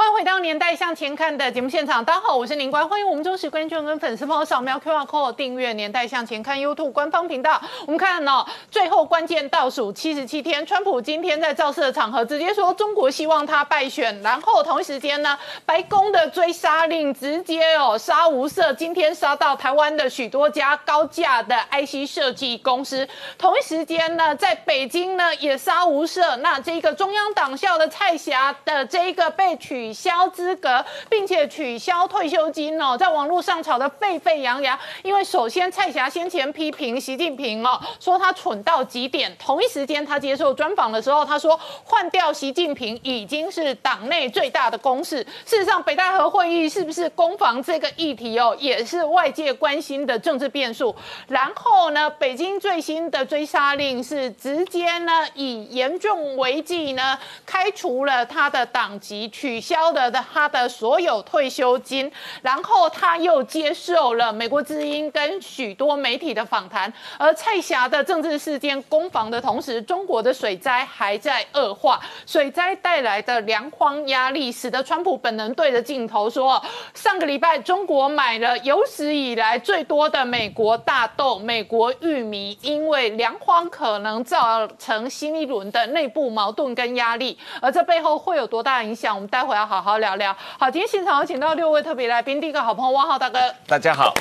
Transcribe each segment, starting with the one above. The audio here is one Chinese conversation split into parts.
欢迎回到《年代向前看》的节目现场，大家好，我是宁官，欢迎我们忠实观众跟粉丝朋友扫描 QR Code 订阅《年代向前看》YouTube 官方频道。我们看哦，最后关键倒数七十七天，川普今天在造势的场合直接说中国希望他败选，然后同一时间呢，白宫的追杀令直接哦杀无赦，今天杀到台湾的许多家高价的 IC 设计公司。同一时间呢，在北京呢也杀无赦，那这个中央党校的蔡霞的这一个被取。取消资格，并且取消退休金哦，在网络上吵得沸沸扬扬。因为首先蔡霞先前批评习近平哦，说他蠢到极点。同一时间，他接受专访的时候，他说换掉习近平已经是党内最大的公事。事实上，北戴河会议是不是攻防这个议题哦，也是外界关心的政治变数。然后呢，北京最新的追杀令是直接呢以严重违纪呢开除了他的党籍，取消消。交的他的所有退休金，然后他又接受了美国之音跟许多媒体的访谈。而蔡霞的政治事件攻防的同时，中国的水灾还在恶化，水灾带来的粮荒压力，使得川普本人对着镜头说：上个礼拜中国买了有史以来最多的美国大豆、美国玉米，因为粮荒可能造成新一轮的内部矛盾跟压力。而这背后会有多大影响？我们待会要。好好聊聊。好，今天现场有请到六位特别来宾。第一个好朋友汪浩大哥，大家好。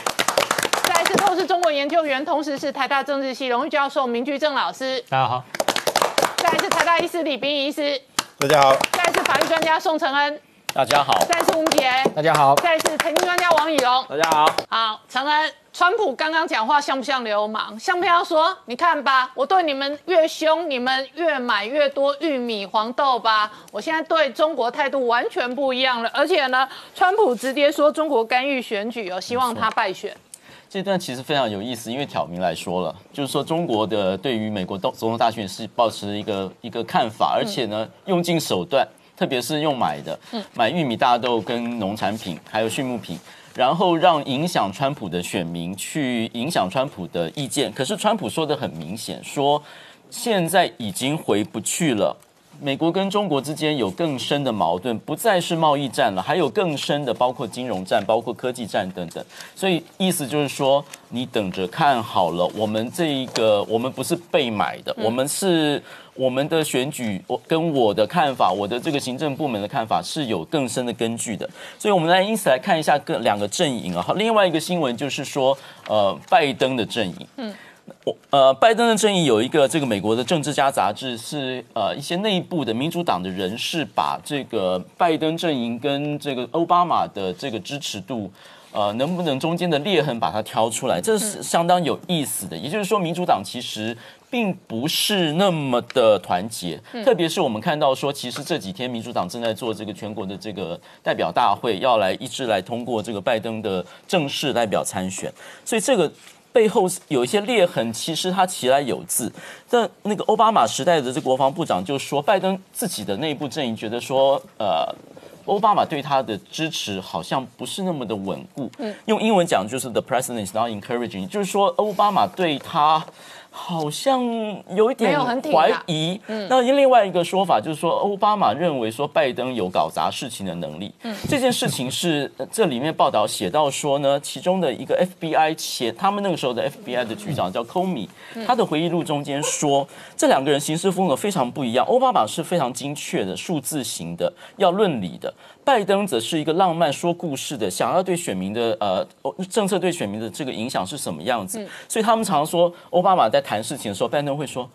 再次透视中国研究员，同时是台大政治系荣誉教授明居正老师，大家好。再是台大医师李斌医师，大家好。再是法律专家宋承恩，大家好。再次吴杰，大家好。再次财经专家王以龙，大家好。好，承恩。川普刚刚讲话像不像流氓？像不像说，你看吧，我对你们越凶，你们越买越多玉米、黄豆吧？我现在对中国态度完全不一样了。而且呢，川普直接说中国干预选举哦，希望他败选。这段其实非常有意思，因为挑明来说了，就是说中国的对于美国总总统大选是保持一个一个看法，而且呢，用尽手段，特别是用买的，买玉米、大豆跟农产品，还有畜牧品。然后让影响川普的选民去影响川普的意见，可是川普说的很明显，说现在已经回不去了。美国跟中国之间有更深的矛盾，不再是贸易战了，还有更深的，包括金融战、包括科技战等等。所以意思就是说，你等着看好了，我们这一个，我们不是被买的，我们是我们的选举，我跟我的看法，我的这个行政部门的看法是有更深的根据的。所以，我们来因此来看一下各两个阵营啊。好，另外一个新闻就是说，呃，拜登的阵营，嗯。我呃，拜登的阵营有一个这个美国的政治家杂志是呃一些内部的民主党的人士把这个拜登阵营跟这个奥巴马的这个支持度呃能不能中间的裂痕把它挑出来，这是相当有意思的。也就是说，民主党其实并不是那么的团结，特别是我们看到说，其实这几天民主党正在做这个全国的这个代表大会，要来一致来通过这个拜登的正式代表参选，所以这个。背后有一些裂痕，其实它其来有自。但那个奥巴马时代的这国防部长就说，拜登自己的内部阵营觉得说，呃，奥巴马对他的支持好像不是那么的稳固。嗯，用英文讲就是 the president is not encouraging，就是说奥巴马对他。好像有一点怀疑。那另外一个说法就是说，奥巴马认为说拜登有搞砸事情的能力。嗯这件事情是这里面报道写到说呢，其中的一个 FBI 前他们那个时候的 FBI 的局长叫 Comey，他的回忆录中间说，这两个人行事风格非常不一样。奥巴马是非常精确的数字型的，要论理的。拜登则是一个浪漫说故事的，想要对选民的呃政策对选民的这个影响是什么样子？所以他们常说，奥巴马在谈事情的时候，拜登会说：“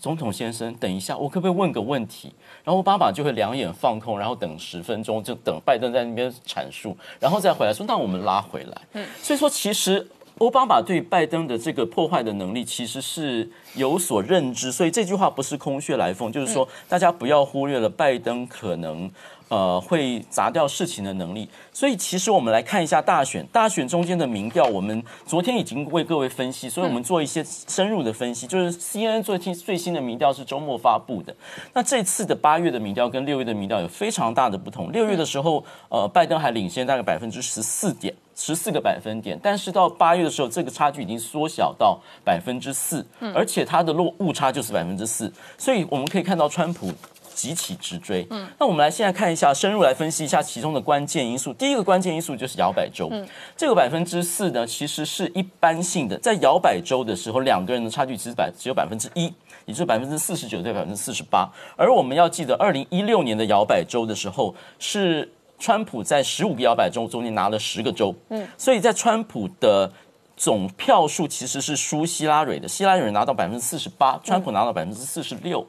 总统先生，等一下，我可不可以问个问题？”然后奥巴马就会两眼放空，然后等十分钟，就等拜登在那边阐述，然后再回来说：“那我们拉回来。”嗯，所以说其实奥巴马对拜登的这个破坏的能力其实是有所认知，所以这句话不是空穴来风，就是说大家不要忽略了拜登可能。呃，会砸掉事情的能力，所以其实我们来看一下大选，大选中间的民调，我们昨天已经为各位分析，所以我们做一些深入的分析，就是 C N N 最近最新的民调是周末发布的，那这次的八月的民调跟六月的民调有非常大的不同，六月的时候，呃，拜登还领先大概百分之十四点。十四个百分点，但是到八月的时候，这个差距已经缩小到百分之四，而且它的落误差就是百分之四，所以我们可以看到川普。急起直追，嗯，那我们来现在看一下，深入来分析一下其中的关键因素。第一个关键因素就是摇摆州，嗯，这个百分之四呢，其实是一般性的，在摇摆州的时候，两个人的差距其实百只有百分之一，也就是百分之四十九对百分之四十八。而我们要记得，二零一六年的摇摆州的时候，是川普在十五个摇摆州中间拿了十个州，嗯，所以在川普的总票数其实是输希拉蕊的，希拉蕊拿到百分之四十八，川普拿到百分之四十六。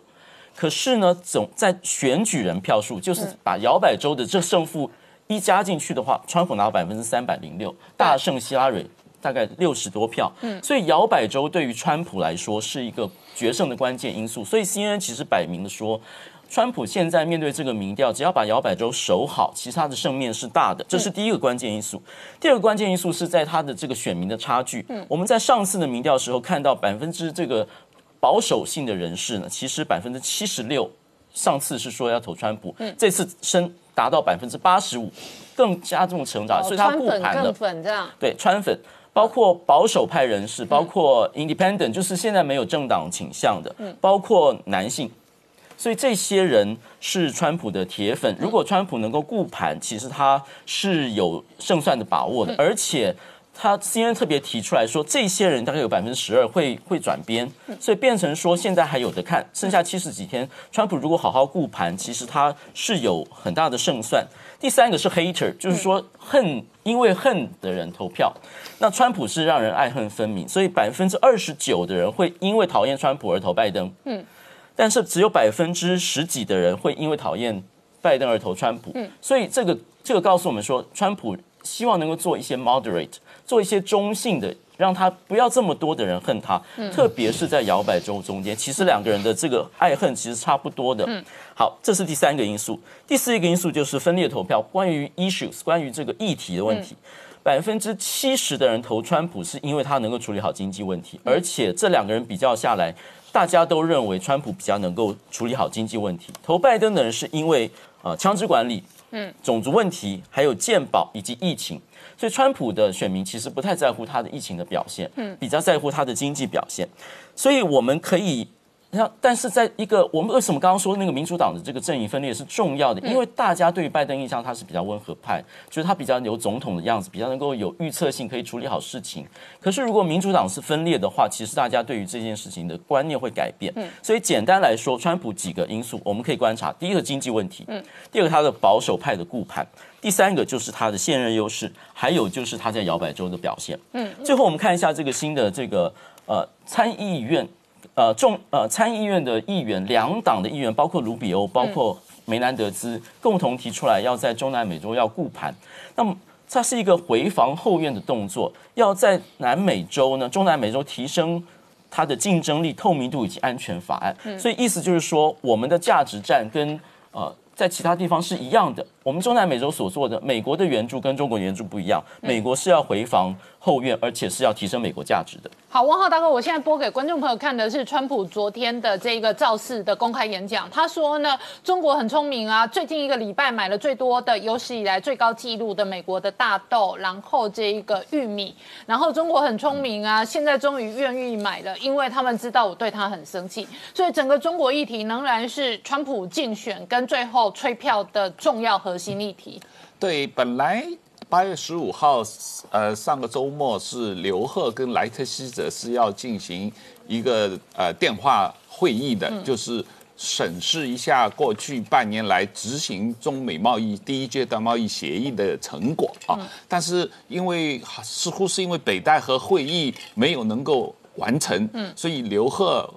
可是呢，总在选举人票数，就是把摇摆州的这胜负一加进去的话，川普拿到百分之三百零六，大胜希拉蕊大概六十多票。嗯，所以摇摆州对于川普来说是一个决胜的关键因素。所以 CNN 其实摆明的说，川普现在面对这个民调，只要把摇摆州守好，其他的胜面是大的，这是第一个关键因素。第二个关键因素是在他的这个选民的差距。嗯，我们在上次的民调时候看到百分之这个。保守性的人士呢，其实百分之七十六，上次是说要投川普，这次升达到百分之八十五，更加重成长，所以他固盘了。粉这样。对，川粉，包括保守派人士，包括 Independent，就是现在没有政党倾向的，包括男性，所以这些人是川普的铁粉。如果川普能够固盘，其实他是有胜算的把握的，而且。他 C N 特别提出来说，这些人大概有百分之十二会会转边，所以变成说现在还有的看，剩下七十几天，川普如果好好顾盘，其实他是有很大的胜算。第三个是 hater，就是说恨因为恨的人投票，那川普是让人爱恨分明，所以百分之二十九的人会因为讨厌川普而投拜登，嗯，但是只有百分之十几的人会因为讨厌拜登而投川普，嗯，所以这个这个告诉我们说，川普希望能够做一些 moderate。做一些中性的，让他不要这么多的人恨他，特别是在摇摆州中间，其实两个人的这个爱恨其实差不多的。好，这是第三个因素。第四一个因素就是分裂投票，关于 issues，关于这个议题的问题，百分之七十的人投川普是因为他能够处理好经济问题，而且这两个人比较下来，大家都认为川普比较能够处理好经济问题。投拜登的人是因为啊枪支管理、嗯种族问题，还有健保以及疫情。所以，川普的选民其实不太在乎他的疫情的表现，嗯，比较在乎他的经济表现。所以，我们可以。那但是在一个我们为什么刚刚说那个民主党的这个阵营分裂是重要的？因为大家对于拜登印象他是比较温和派，就是他比较有总统的样子，比较能够有预测性，可以处理好事情。可是如果民主党是分裂的话，其实大家对于这件事情的观念会改变。所以简单来说，川普几个因素我们可以观察：第一个经济问题，嗯，第二个他的保守派的固盘，第三个就是他的现任优势，还有就是他在摇摆州的表现。嗯，最后我们看一下这个新的这个呃参议院。呃，众呃参议院的议员，两党的议员，包括卢比欧，包括梅南德兹，共同提出来要在中南美洲要固盘。那么，它是一个回防后院的动作，要在南美洲呢，中南美洲提升它的竞争力、透明度以及安全法案。所以意思就是说，我们的价值战跟呃在其他地方是一样的。我们中南美洲所做的，美国的援助跟中国援助不一样，美国是要回防。后院，而且是要提升美国价值的。好，汪浩大哥，我现在播给观众朋友看的是川普昨天的这个造势的公开演讲。他说呢，中国很聪明啊，最近一个礼拜买了最多的有史以来最高纪录的美国的大豆，然后这一个玉米，然后中国很聪明啊，现在终于愿意买了，因为他们知道我对他很生气，所以整个中国议题仍然是川普竞选跟最后吹票的重要核心议题。对，本来。八月十五号，呃，上个周末是刘贺跟莱特希泽是要进行一个呃电话会议的，就是审视一下过去半年来执行中美贸易第一阶段贸易协议的成果啊。但是因为似乎是因为北戴河会议没有能够完成，嗯所以刘贺。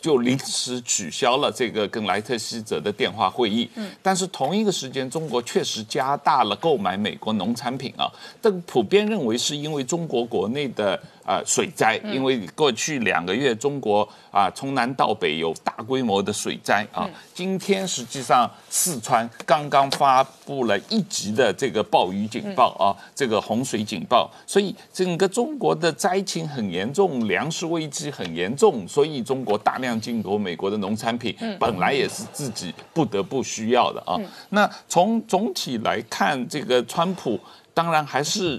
就临时取消了这个跟莱特希泽的电话会议。嗯，但是同一个时间，中国确实加大了购买美国农产品啊。这个普遍认为是因为中国国内的。啊，水灾，因为过去两个月中国啊，从南到北有大规模的水灾啊。今天实际上四川刚刚发布了一级的这个暴雨警报啊，这个洪水警报，所以整个中国的灾情很严重，粮食危机很严重，所以中国大量进口美国的农产品，本来也是自己不得不需要的啊。那从总体来看，这个川普当然还是。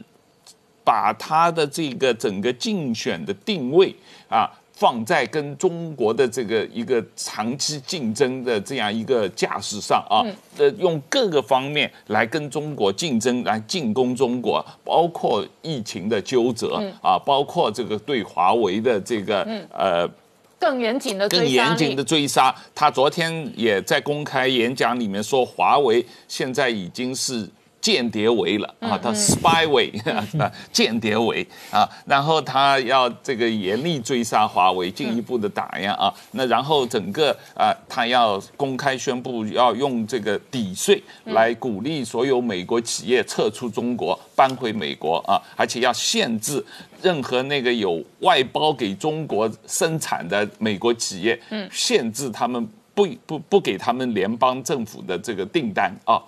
把他的这个整个竞选的定位啊。放在跟中国的这个一个长期竞争的这样一个架势上啊，呃，用各个方面来跟中国竞争，来进攻中国，包括疫情的纠折啊，包括这个对华为的这个呃更严谨的更严谨的追杀。他昨天也在公开演讲里面说，华为现在已经是。间谍为了啊，他 spy 为 啊，间谍为啊，然后他要这个严厉追杀华为，进一步的打压啊，那然后整个啊，他要公开宣布要用这个抵税来鼓励所有美国企业撤出中国，搬回美国啊，而且要限制任何那个有外包给中国生产的美国企业，限制他们不不不给他们联邦政府的这个订单啊。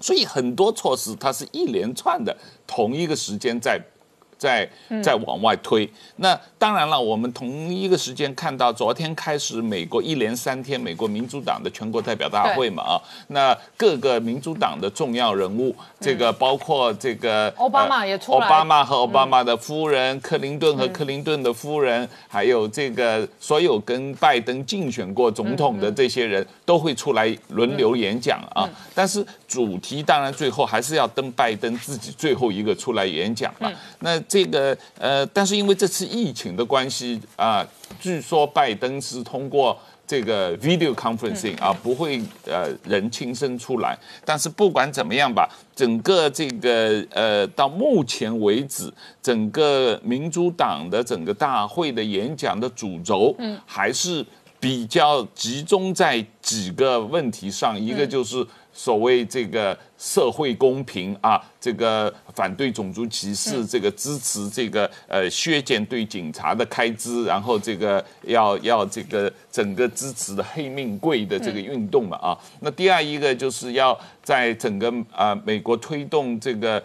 所以很多措施，它是一连串的，同一个时间在。在在往外推，那当然了，我们同一个时间看到，昨天开始美国一连三天美国民主党的全国代表大会嘛啊，那各个民主党的重要人物，这个包括这个奥巴马也出来，奥巴马和奥巴马的夫人，克林顿和克林顿的夫人，还有这个所有跟拜登竞选过总统的这些人都会出来轮流演讲啊，但是主题当然最后还是要登拜登自己最后一个出来演讲嘛，那。这个呃，但是因为这次疫情的关系啊，据说拜登是通过这个 video conferencing 啊，不会呃人亲身出来。但是不管怎么样吧，整个这个呃到目前为止，整个民主党的整个大会的演讲的主轴，嗯，还是比较集中在几个问题上，一个就是。所谓这个社会公平啊，这个反对种族歧视，这个支持这个呃削减对警察的开支，然后这个要要这个整个支持的黑命贵的这个运动嘛啊。那第二一个就是要在整个啊美国推动这个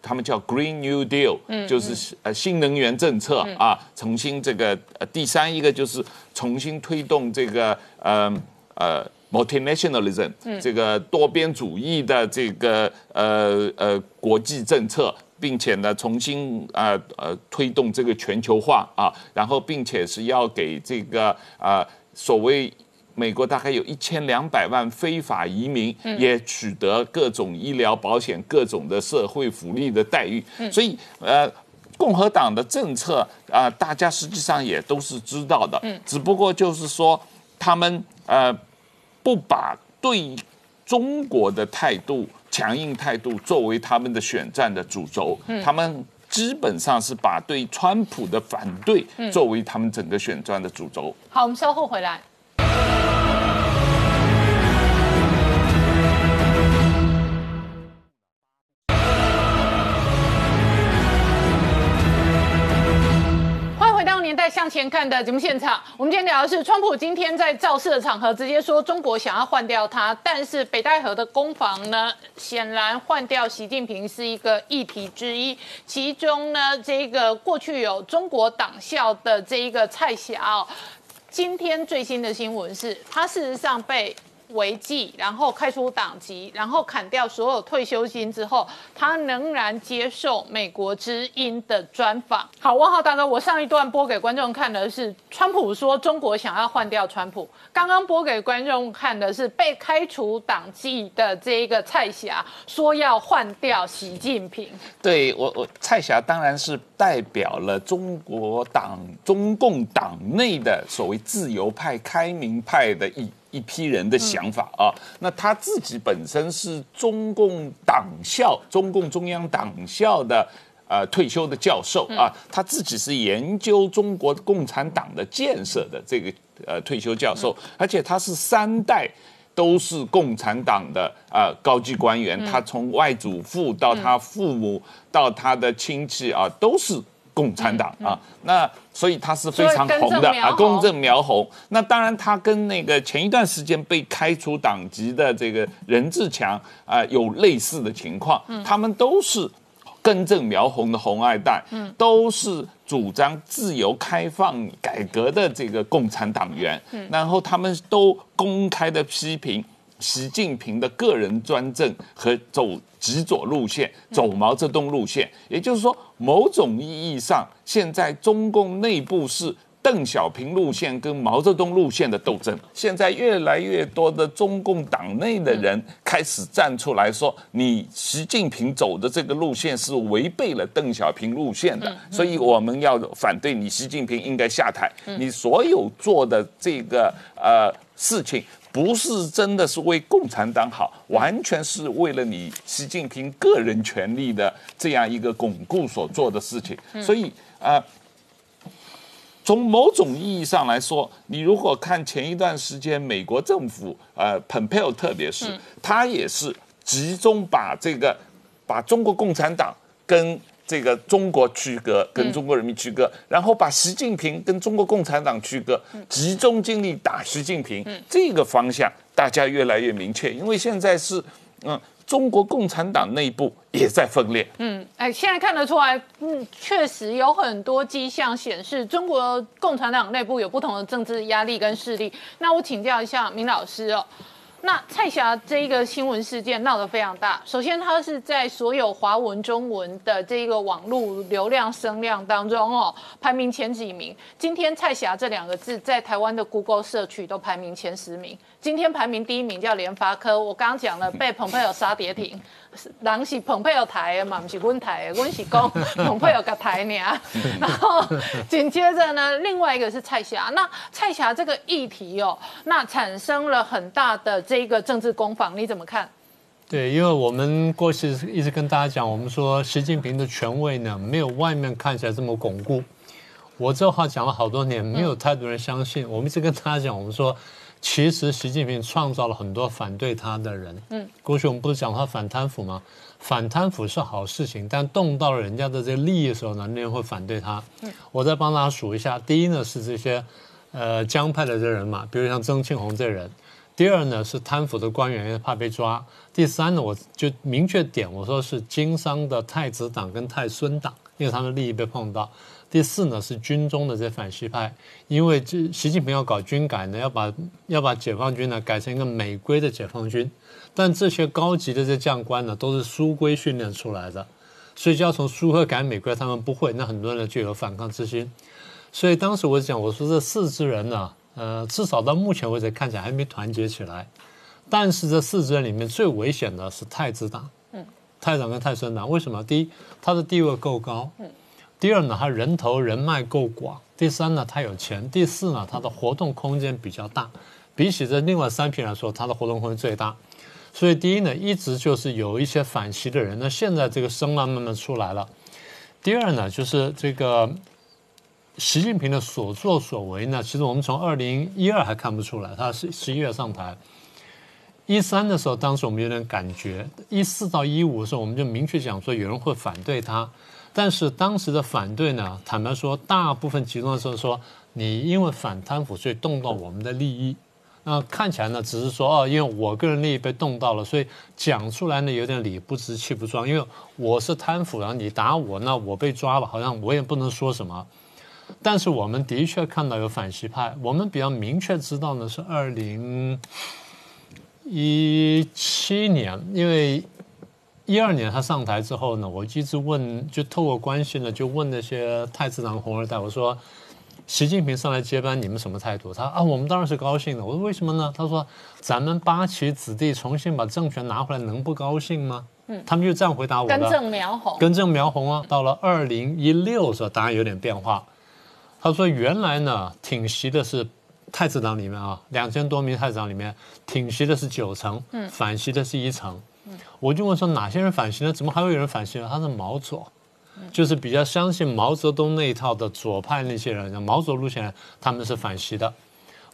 他们叫 Green New Deal，就是呃新能源政策啊，重新这个呃第三一个就是重新推动这个呃呃。multinationalism，这个多边主义的这个呃呃国际政策，并且呢重新啊呃推动这个全球化啊，然后并且是要给这个啊所谓美国大概有一千两百万非法移民也取得各种医疗保险、各种的社会福利的待遇，所以呃共和党的政策啊大家实际上也都是知道的，只不过就是说他们呃。不把对中国的态度强硬态度作为他们的选战的主轴，他们基本上是把对川普的反对作为他们整个选战的主轴。好，我们稍后回来。在向前看的节目现场，我们今天聊的是，川普今天在造势的场合直接说中国想要换掉他，但是北戴河的攻防呢，显然换掉习近平是一个议题之一。其中呢，这个过去有中国党校的这一个蔡霞，今天最新的新闻是，他事实上被。违纪，然后开除党籍，然后砍掉所有退休金之后，他仍然接受美国之音的专访。好，汪浩大哥，我上一段播给观众看的是川普说中国想要换掉川普，刚刚播给观众看的是被开除党籍的这一个蔡霞说要换掉习近平。对我，我蔡霞当然是代表了中国党、中共党内的所谓自由派、开明派的意。一批人的想法啊，那他自己本身是中共党校、中共中央党校的呃退休的教授啊，他自己是研究中国共产党的建设的这个呃退休教授，而且他是三代都是共产党的啊高级官员，他从外祖父到他父母到他的亲戚啊都是。共产党啊，那所以他是非常红的啊，公正苗红。那当然，他跟那个前一段时间被开除党籍的这个任志强啊，有类似的情况。他们都是根正苗红的红二代，都是主张自由开放改革的这个共产党员。然后他们都公开的批评习近平的个人专政和走极左路线、走毛泽东路线。也就是说，某种意义上，现在中共内部是。邓小平路线跟毛泽东路线的斗争，现在越来越多的中共党内的人开始站出来说，你习近平走的这个路线是违背了邓小平路线的，所以我们要反对你，习近平应该下台。你所有做的这个呃事情，不是真的是为共产党好，完全是为了你习近平个人权利的这样一个巩固所做的事情。所以啊。从某种意义上来说，你如果看前一段时间美国政府，呃，蓬佩奥特别是他也是集中把这个把中国共产党跟这个中国区隔，跟中国人民区隔，然后把习近平跟中国共产党区隔，集中精力打习近平，这个方向大家越来越明确，因为现在是嗯。中国共产党内部也在分裂。嗯，哎，现在看得出来，嗯，确实有很多迹象显示，中国共产党内部有不同的政治压力跟势力。那我请教一下明老师哦。那蔡霞这一个新闻事件闹得非常大。首先，它是在所有华文、中文的这个网络流量声量当中哦，排名前几名。今天蔡霞这两个字在台湾的 Google 社区都排名前十名。今天排名第一名叫联发科，我刚刚讲了被蓬佩奥杀跌停。人是蓬佩奥台的嘛，不是阮台的，阮是讲蓬佩奥个台呢。然后紧接着呢，另外一个是蔡霞。那蔡霞这个议题哦，那产生了很大的这个政治攻防，你怎么看？对，因为我们过去一直跟大家讲，我们说习近平的权威呢，没有外面看起来这么巩固。我这话讲了好多年，没有太多人相信。我们一直跟大家讲，我们说。其实习近平创造了很多反对他的人。嗯，过去我们不是讲他反贪腐吗？反贪腐是好事情，但动到了人家的这利益的时候呢，那人会反对他。嗯，我再帮大家数一下：第一呢是这些，呃，江派的这人嘛，比如像曾庆红这人；第二呢是贪腐的官员，怕被抓；第三呢，我就明确点，我说是经商的太子党跟太孙党，因为他们利益被碰到。第四呢是军中的这反西派，因为这习近平要搞军改呢，要把要把解放军呢改成一个美规的解放军，但这些高级的这将官呢都是苏规训练出来的，所以就要从苏规改美规，他们不会，那很多人就有反抗之心。所以当时我讲，我说这四支人呢，呃，至少到目前为止看起来还没团结起来。但是这四支人里面最危险的是太子党，嗯，太子党跟太孙党，为什么？第一，他的地位够高，嗯。第二呢，他人头人脉够广；第三呢，他有钱；第四呢，他的活动空间比较大。比起这另外三批来说，他的活动空间最大。所以第一呢，一直就是有一些反习的人。那现在这个声浪慢慢出来了。第二呢，就是这个习近平的所作所为呢，其实我们从二零一二还看不出来，他是十一月上台。一三的时候，当时我们有点感觉；一四到一五的时候，我们就明确讲说有人会反对他。但是当时的反对呢，坦白说，大部分集中的时候说，你因为反贪腐，所以动到我们的利益。那看起来呢，只是说哦，因为我个人利益被动到了，所以讲出来呢有点理不直气不壮。因为我是贪腐，然后你打我，那我被抓了，好像我也不能说什么。但是我们的确看到有反西派，我们比较明确知道呢是二零一七年，因为。一二年他上台之后呢，我一直问，就透过关系呢，就问那些太子党红二代，我说，习近平上来接班，你们什么态度？他啊，我们当然是高兴的。我说为什么呢？他说，咱们八旗子弟重新把政权拿回来，能不高兴吗？嗯，他们就这样回答我的。根正苗红。根正苗红啊！到了二零一六时候，答案有点变化。他说，原来呢，挺习的是太子党里面啊，两千多名太子党里面，挺习的是九成，嗯，反习的是一成。我就问说哪些人反习呢？怎么还会有人反习呢？他是毛左，就是比较相信毛泽东那一套的左派那些人，毛左路线，他们是反习的。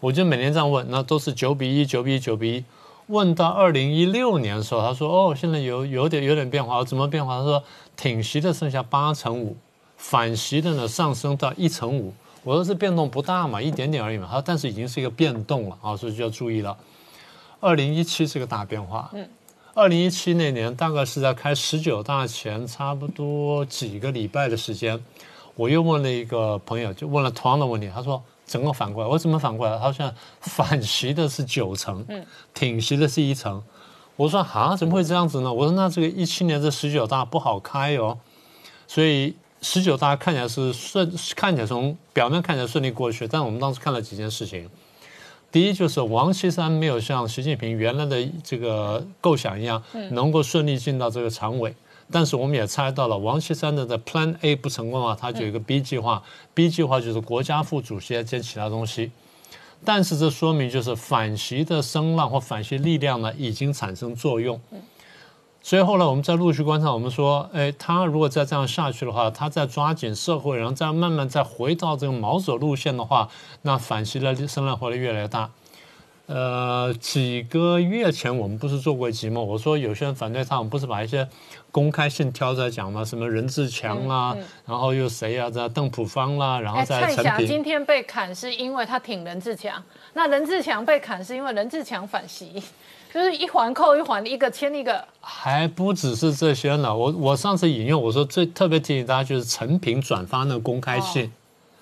我就每年这样问，那都是九比一、九比一、九比一。问到二零一六年的时候，他说：“哦，现在有有点有点变化。怎么变化？他说挺习的剩下八成五，反习的呢上升到一成五。我说这变动不大嘛，一点点而已嘛。他说但是已经是一个变动了啊，所以就要注意了。二零一七是个大变化。嗯。二零一七那年，大概是在开十九大前差不多几个礼拜的时间，我又问了一个朋友，就问了同样的问题，他说整个反过来，我怎么反过来？他说反袭的是九成，挺袭的是一成。我说啊，怎么会这样子呢？我说那这个一七年这十九大不好开哦，所以十九大看起来是顺，看起来从表面看起来顺利过去，但我们当时看了几件事情。第一就是王岐山没有像习近平原来的这个构想一样，能够顺利进到这个常委。但是我们也猜到了，王岐山的的 Plan A 不成功啊，他就有一个 B 计划，B 计划就是国家副主席兼其他东西。但是这说明就是反习的声浪或反习力量呢已经产生作用。所以后来我们在陆续观察，我们说，哎，他如果再这样下去的话，他再抓紧社会，然后再慢慢再回到这个毛左路线的话，那反袭的声浪会越来越大。呃，几个月前我们不是做过一集吗？我说有些人反对他，我们不是把一些公开信挑出来讲吗？什么任志强啦，然后又谁啊？这邓普方啦，然后再蔡霞陈平。今天被砍是因为他挺任志强，那任志强被砍是因为任志强反袭，就是一环扣一环，一个牵一个。还不只是这些呢，我我上次引用我说最特别提醒大家就是陈平转发那个公开信。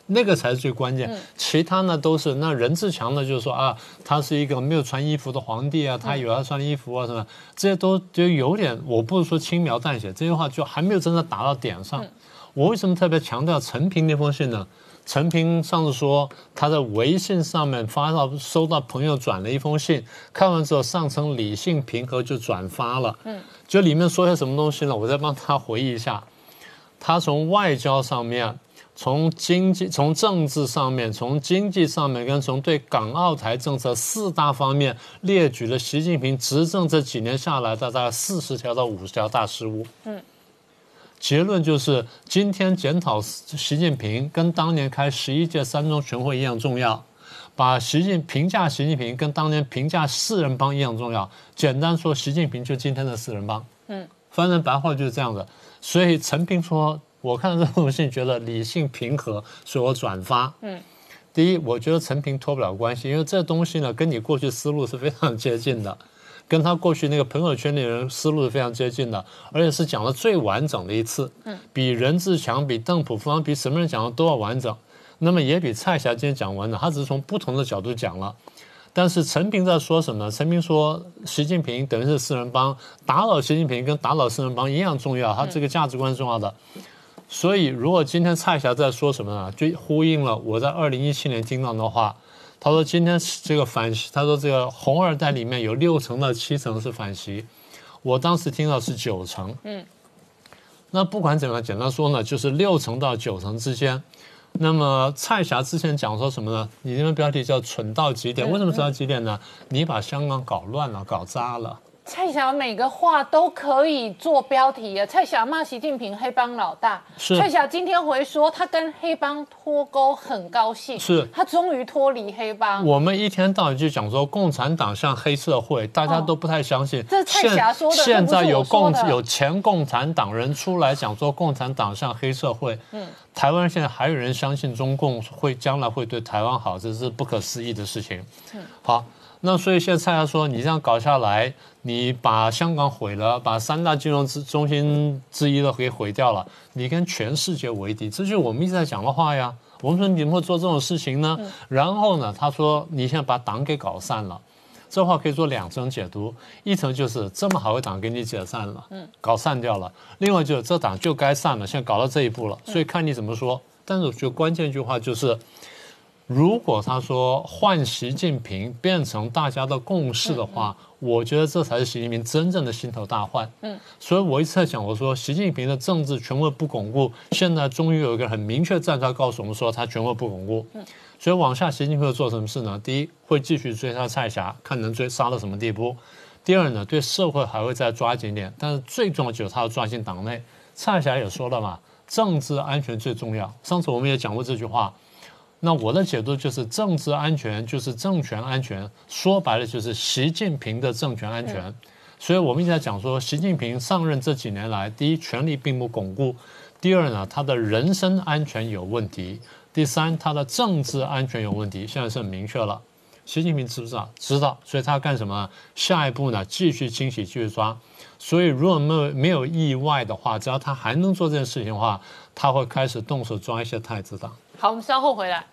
那个才是最关键，其他呢都是那任志强呢，就是说啊，他是一个没有穿衣服的皇帝啊，他有要穿衣服啊什么，这些都就有点，我不是说轻描淡写，这些话就还没有真的打到点上。我为什么特别强调陈平那封信呢？陈平上次说他在微信上面发到收到朋友转了一封信，看完之后上层理性平和就转发了，嗯，就里面说些什么东西呢？我再帮他回忆一下，他从外交上面。从经济、从政治上面、从经济上面，跟从对港澳台政策四大方面列举了习近平执政这几年下来的大概四十条到五十条大失误。嗯，结论就是今天检讨习近平跟当年开十一届三中全会一样重要，把习近评价习近平跟当年评价四人帮一样重要。简单说，习近平就今天的四人帮。嗯，翻成白话就是这样子。所以陈平说。我看到这封信，觉得理性平和，所以我转发。嗯，第一，我觉得陈平脱不了关系，因为这东西呢，跟你过去思路是非常接近的，跟他过去那个朋友圈里人思路是非常接近的，而且是讲的最完整的一次。嗯，比任志强、比邓普方、比什么人讲的都要完整。那么也比蔡霞今天讲完整，他只是从不同的角度讲了。但是陈平在说什么？陈平说，习近平等于是四人帮，打倒习近平跟打倒四人帮一样重要，他这个价值观是重要的。所以，如果今天蔡霞在说什么呢？就呼应了我在二零一七年听到的话。他说：“今天这个反袭，他说这个红二代里面有六成到七成是反袭。”我当时听到是九成。嗯。那不管怎么样，简单说呢，就是六成到九成之间。那么蔡霞之前讲说什么呢？你这个标题叫“蠢到极点”，为什么蠢到极点呢？你把香港搞乱了，搞砸了。蔡霞每个话都可以做标题啊！蔡霞骂习近平黑帮老大，蔡霞今天回说他跟黑帮脱钩很高兴，是他终于脱离黑帮。我们一天到晚就讲说共产党像黑社会，大家都不太相信。这是蔡霞说的，现在有共有有前共产党人出来讲说共产党像黑社会。嗯，台湾现在还有人相信中共会将来会对台湾好，这是不可思议的事情。嗯，好。那所以现在蔡霞说，你这样搞下来，你把香港毁了，把三大金融之中心之一的给毁掉了，你跟全世界为敌，这就是我们一直在讲的话呀。我们说你怎么会做这种事情呢？然后呢，他说你现在把党给搞散了，这话可以做两层解读，一层就是这么好的党给你解散了，嗯，搞散掉了；另外就是这党就该散了，现在搞到这一步了，所以看你怎么说。但是我觉得关键一句话就是。如果他说换习近平变成大家的共识的话，我觉得这才是习近平真正的心头大患。嗯，所以我一直在讲，我说习近平的政治权威不巩固，现在终于有一个很明确战招告诉我们说他权威不巩固。嗯，所以往下习近平会做什么事呢？第一，会继续追杀蔡霞，看能追杀到什么地步；第二呢，对社会还会再抓紧点，但是最重要就是他要抓进党内。蔡霞也说了嘛，政治安全最重要。上次我们也讲过这句话。那我的解读就是，政治安全就是政权安全，说白了就是习近平的政权安全。所以我们一直在讲说，习近平上任这几年来，第一，权力并不巩固；第二呢，他的人身安全有问题；第三，他的政治安全有问题。现在是很明确了，习近平知不知道？知道，所以他干什么？下一步呢？继续清洗，继续抓。所以如果没有没有意外的话，只要他还能做这件事情的话。他会开始动手抓一些太子党。好，我们稍后回来。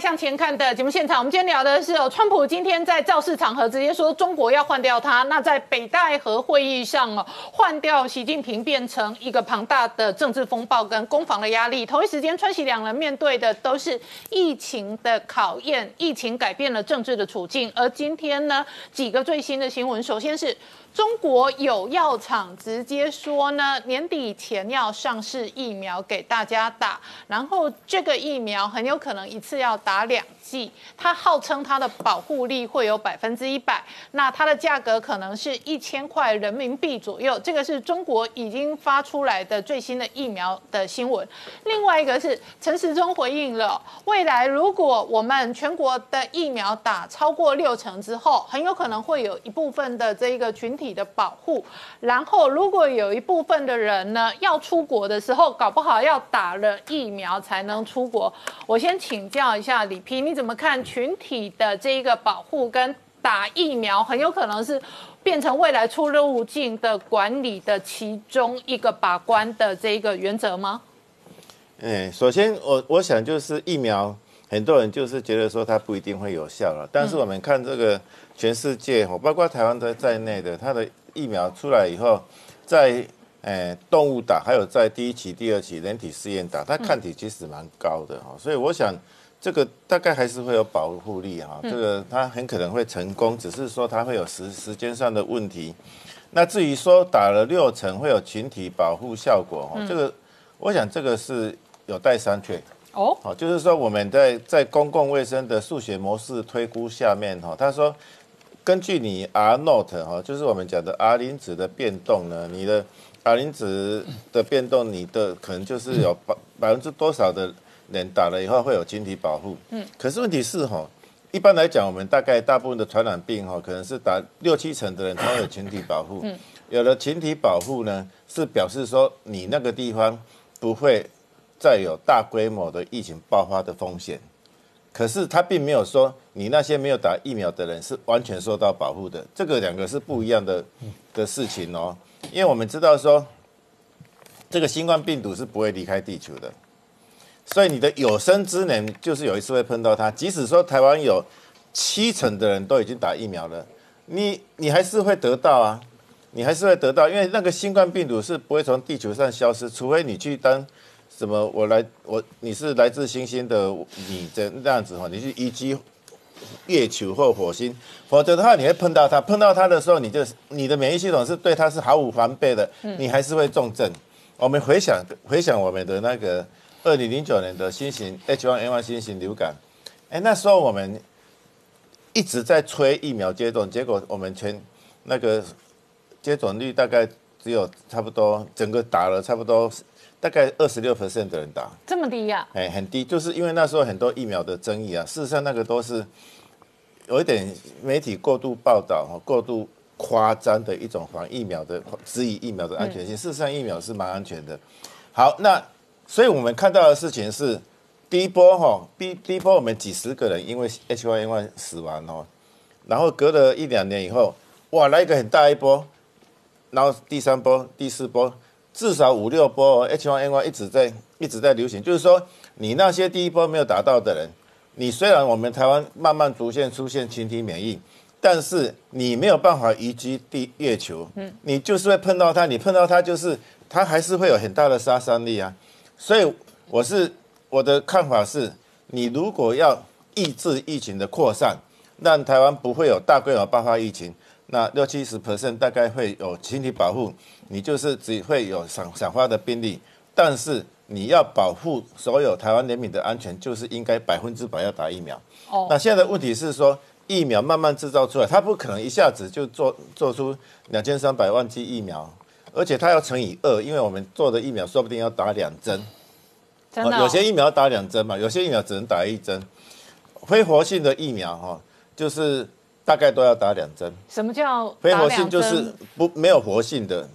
向前看》的节目现场，我们今天聊的是哦，川普今天在造势场合直接说中国要换掉他。那在北戴河会议上哦，换掉习近平变成一个庞大的政治风暴跟攻防的压力。同一时间，川西两人面对的都是疫情的考验，疫情改变了政治的处境。而今天呢，几个最新的新闻，首先是。中国有药厂直接说呢，年底前要上市疫苗给大家打，然后这个疫苗很有可能一次要打两剂，它号称它的保护力会有百分之一百，那它的价格可能是一千块人民币左右，这个是中国已经发出来的最新的疫苗的新闻。另外一个是陈时中回应了，未来如果我们全国的疫苗打超过六成之后，很有可能会有一部分的这一个群。体的保护，然后如果有一部分的人呢要出国的时候，搞不好要打了疫苗才能出国。我先请教一下李批，你怎么看群体的这一个保护跟打疫苗，很有可能是变成未来出入境的管理的其中一个把关的这一个原则吗？嗯，首先我我想就是疫苗，很多人就是觉得说它不一定会有效了，但是我们看这个。全世界哦，包括台湾在在内的，它的疫苗出来以后，在诶动物打，还有在第一期、第二期人体试验打，它抗体其实蛮高的哈，所以我想这个大概还是会有保护力哈，这个它很可能会成功，只是说它会有时时间上的问题。那至于说打了六成会有群体保护效果哈，这个我想这个是有待商榷哦。好，就是说我们在在公共卫生的数学模式推估下面哈，他说。根据你 R not 哈，就是我们讲的 R 零值的变动呢，你的 R 零值的变动，你的可能就是有百百分之多少的人打了以后会有群体保护。嗯，可是问题是哈，一般来讲，我们大概大部分的传染病哈，可能是打六七成的人他会有群体保护。嗯，有了群体保护呢，是表示说你那个地方不会再有大规模的疫情爆发的风险。可是他并没有说你那些没有打疫苗的人是完全受到保护的，这个两个是不一样的的事情哦。因为我们知道说，这个新冠病毒是不会离开地球的，所以你的有生之年就是有一次会碰到它。即使说台湾有七成的人都已经打疫苗了，你你还是会得到啊，你还是会得到，因为那个新冠病毒是不会从地球上消失，除非你去当。什么？我来，我你是来自星星的，你这那样子哈，你去移居月球或火星，否则的话你会碰到它，碰到它的时候，你就你的免疫系统是对它是毫无防备的，你还是会重症。我们回想回想我们的那个二零零九年的新型 H1N1 新型流感，哎，那时候我们一直在催疫苗接种，结果我们全那个接种率大概只有差不多，整个打了差不多。大概二十六 percent 的人打，这么低呀？哎，很低，就是因为那时候很多疫苗的争议啊。事实上，那个都是有一点媒体过度报道哈，过度夸张的一种防疫苗的质疑疫苗的安全性。事实上，疫苗是蛮安全的。好，那所以我们看到的事情是，第一波哈，第第一波我们几十个人因为 H1N1 死亡哦，然后隔了一两年以后，哇，来一个很大一波，然后第三波、第四波。至少五六波 H1N1 一直在一直在流行，就是说你那些第一波没有达到的人，你虽然我们台湾慢慢逐渐出现群体免疫，但是你没有办法移居地月球，嗯，你就是会碰到它，你碰到它就是它还是会有很大的杀伤力啊。所以我是我的看法是，你如果要抑制疫情的扩散，让台湾不会有大规模爆发疫情。那六七十 percent 大概会有群体保护，你就是只会有散散发的病例，但是你要保护所有台湾人民的安全，就是应该百分之百要打疫苗。哦，那现在的问题是说，疫苗慢慢制造出来，它不可能一下子就做做出两千三百万剂疫苗，而且它要乘以二，因为我们做的疫苗说不定要打两针。真的，有些疫苗打两针嘛，有些疫苗只能打一针。非活性的疫苗哈，就是。大概都要打两针。什么叫非活性？就是不没有活性的，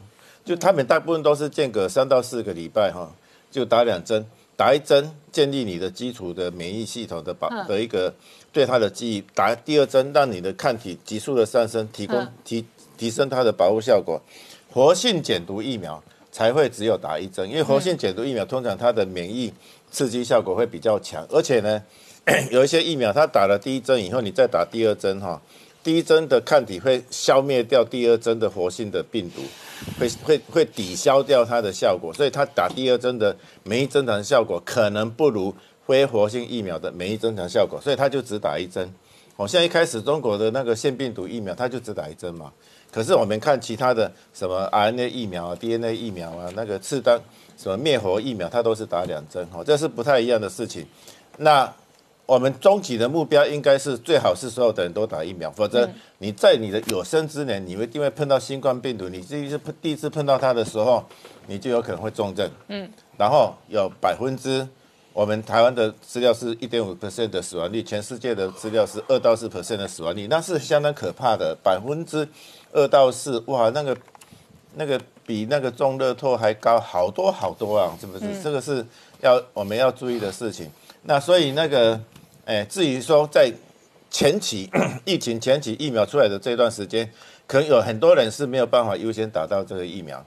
就他们大部分都是间隔三到四个礼拜哈，就打两针。打一针建立你的基础的免疫系统的保嗯的一个对它的记忆，打第二针让你的抗体急速的上升，提供嗯提提升它的保护效果。活性减毒疫苗才会只有打一针，因为活性减毒疫苗通常它的免疫刺激效果会比较强，而且呢，有一些疫苗它打了第一针以后，你再打第二针哈，第一针的抗体会消灭掉第二针的活性的病毒，会会会抵消掉它的效果，所以它打第二针的免疫增强效果可能不如非活性疫苗的免疫增强效果，所以它就只打一针。哦，像一开始中国的那个腺病毒疫苗，它就只打一针嘛。可是我们看其他的什么 RNA 疫苗啊、DNA 疫苗啊，那个次单什么灭活疫苗，它都是打两针，哦，这是不太一样的事情。那我们终极的目标应该是最好是所有的人都打疫苗，否则你在你的有生之年，你一定会碰到新冠病毒。你第一次碰第一次碰到它的时候，你就有可能会重症。嗯，然后有百分之我们台湾的资料是一点五 percent 的死亡率，全世界的资料是二到四 percent 的死亡率，那是相当可怕的。百分之二到四，哇，那个那个比那个中乐透还高好多好多啊，是不是？这个是要我们要注意的事情。那所以那个，哎，至于说在前期 疫情前期疫苗出来的这段时间，可能有很多人是没有办法优先打到这个疫苗。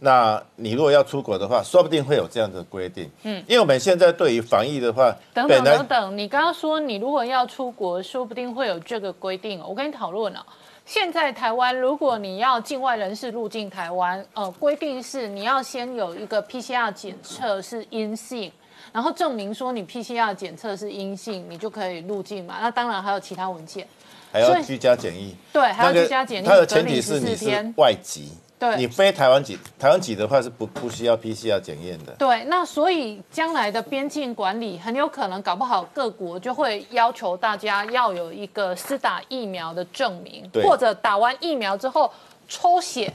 那你如果要出国的话，说不定会有这样的规定。嗯，因为我们现在对于防疫的话，等等等等，你刚刚说你如果要出国，说不定会有这个规定哦。我跟你讨论了。现在台湾，如果你要境外人士入境台湾，呃，规定是你要先有一个 PCR 检测是阴性，然后证明说你 PCR 检测是阴性，你就可以入境嘛。那当然还有其他文件，还要居家检疫。对，还要那个居家检疫，它的前提是你是14天。外籍，对你非台湾籍，台湾籍的话是不不需要 PCR 检验的。对，那所以将来的边境管理很有可能搞不好各国就会要求大家要有一个施打疫苗的证明，或者打完疫苗之后抽血，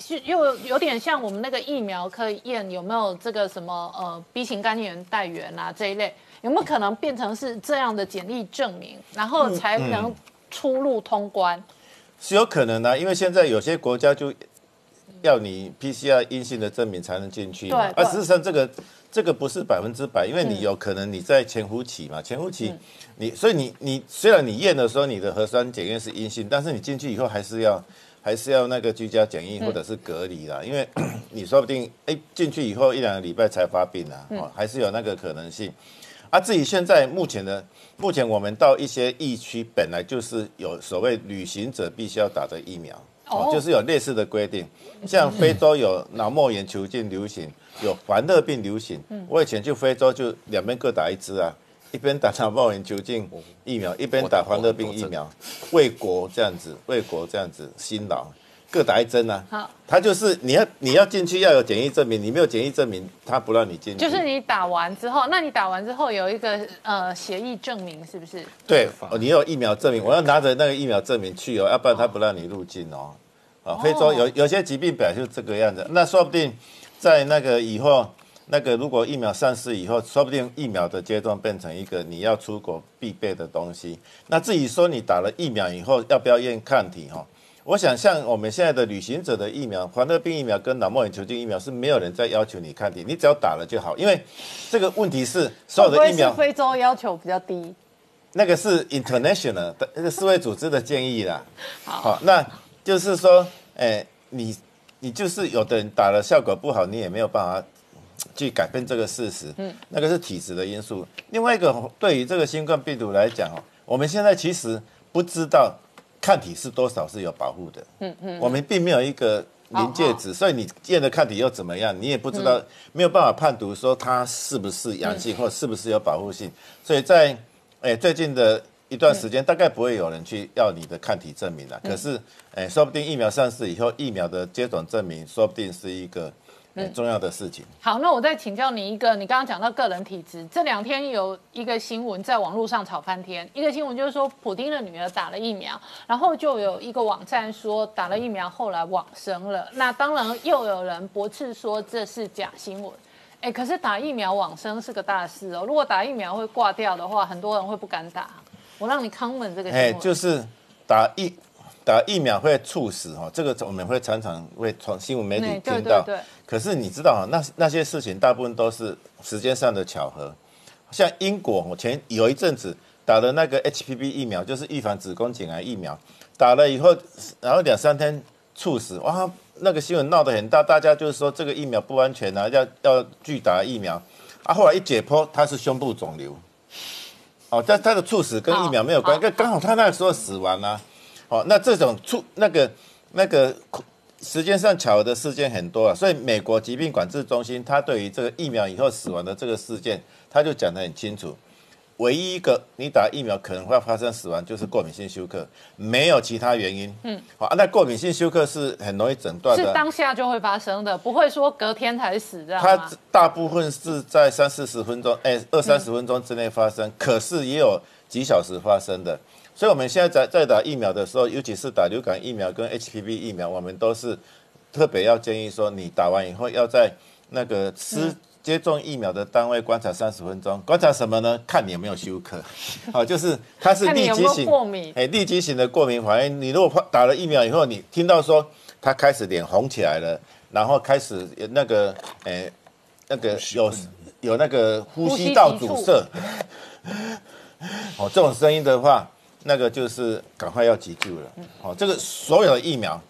是又有点像我们那个疫苗可以验有没有这个什么呃 B 型肝炎带源啊这一类，有没有可能变成是这样的简历证明，然后才能出入通关？是有可能的、因为现在有些国家就要你 PCR 阴性的证明才能进去而事实上，这个这个不是百分之百，因为你有可能你在潜伏期嘛，潜伏期你所以你你虽然你验的时候你的核酸检验是阴性，但是你进去以后还是要还是要那个居家检疫或者是隔离啦，因为 你说不定哎进去以后一两个礼拜才发病啊，哦，还是有那个可能性。啊，至于现在目前的，目前我们到一些疫区本来就是有所谓旅行者必须要打的疫苗，哦哦，就是有类似的规定。像非洲有脑膜炎球菌流行，有环热病流行。我以前去非洲就两边各打一支啊，一边打脑膜炎球菌疫苗，一边打环热病疫苗，为国这样子，为国这样子辛劳，各打一针啊。好，他就是你要你要进去要有检疫证明，你没有检疫证明，他不让你进去。就是你打完之后，那你打完之后有一个呃协议证明，是不是？对，哦你有疫苗证明，我要拿着那个疫苗证明去哦，要不然他不让你入境哦。啊，非洲有有些疾病本来就是这个样子，那说不定在那个以后，那个如果疫苗上市以后，说不定疫苗的接种变成一个你要出国必备的东西。那至于说你打了疫苗以后要不要验抗体哈、我想像我们现在的旅行者的疫苗，黄热病疫苗跟脑膜炎球菌疫苗是没有人在要求你抗体，你只要打了就好，因为这个问题是所有的疫苗。非洲要求比较低？那个是 international 的那个世卫组织的建议啦。好那就是说，哎、你你就是有的人打了效果不好，你也没有办法去改变这个事实。嗯，那个是体质的因素。另外一个，对于这个新冠病毒来讲哦，我们现在其实不知道抗体是多少是有保护的。嗯嗯，我们并没有一个。临界值，所以你验的抗体又怎么样？你也不知道，没有办法判读说它是不是阳性或是不是有保护性。所以在哎，最近的一段时间，大概不会有人去要你的抗体证明了。可是，哎，说不定疫苗上市以后，疫苗的接种证明，说不定是一个很重要的事情。好，那我再请教你一个，你刚刚讲到个人体质，这两天有一个新闻在网络上炒翻天。一个新闻就是说，普丁的女儿打了疫苗，然后就有一个网站说打了疫苗后来往生了。那当然又有人驳斥说这是假新闻。哎，可是打疫苗往生是个大事哦。如果打疫苗会挂掉的话，很多人会不敢打。我让你 comment 这个新哎，闻。就是打疫打疫苗会猝死哈，这个我们会常常会从新闻媒体对听到。对对可是你知道哈，那那些事情大部分都是时间上的巧合。像英国，我前有一阵子打的那个 HPV 疫苗，就是预防子宫颈癌疫苗，打了以后，然后两三天猝死，哇，那个新闻闹得很大，大家就是说这个疫苗不安全啊，要要拒打疫苗。啊，后来一解剖，他是胸部肿瘤。哦，但他的猝死跟疫苗没有关，好跟刚好他那个时候死亡啊。哦，那这种出那个那个时间上巧合的事件很多啊，所以美国疾病管制中心它对于这个疫苗以后死亡的这个事件，它就讲得很清楚。唯一一个你打疫苗可能会发生死亡，就是过敏性休克，没有其他原因。嗯，好、啊，那过敏性休克是很容易诊断的是的，当下就会发生的，不会说隔天才死这样它？大部分是在三四十分钟，哎、二三十分钟之内发生，可是也有几小时发生的。所以我们现在在在打疫苗的时候，尤其是打流感疫苗跟 HPV 疫苗，我们都是特别要建议说，你打完以后要在那个吃接种疫苗的单位观察三十分钟。观察什么呢？看你有没有休克。好，就是它是立即型过敏哎，立即型的过敏反应。你如果打了疫苗以后，你听到说他开始脸红起来了，然后开始那个，哎，那个有有那个呼吸道阻塞，哦，这种声音的话，那个就是赶快要急救了。好，这个所有的疫苗，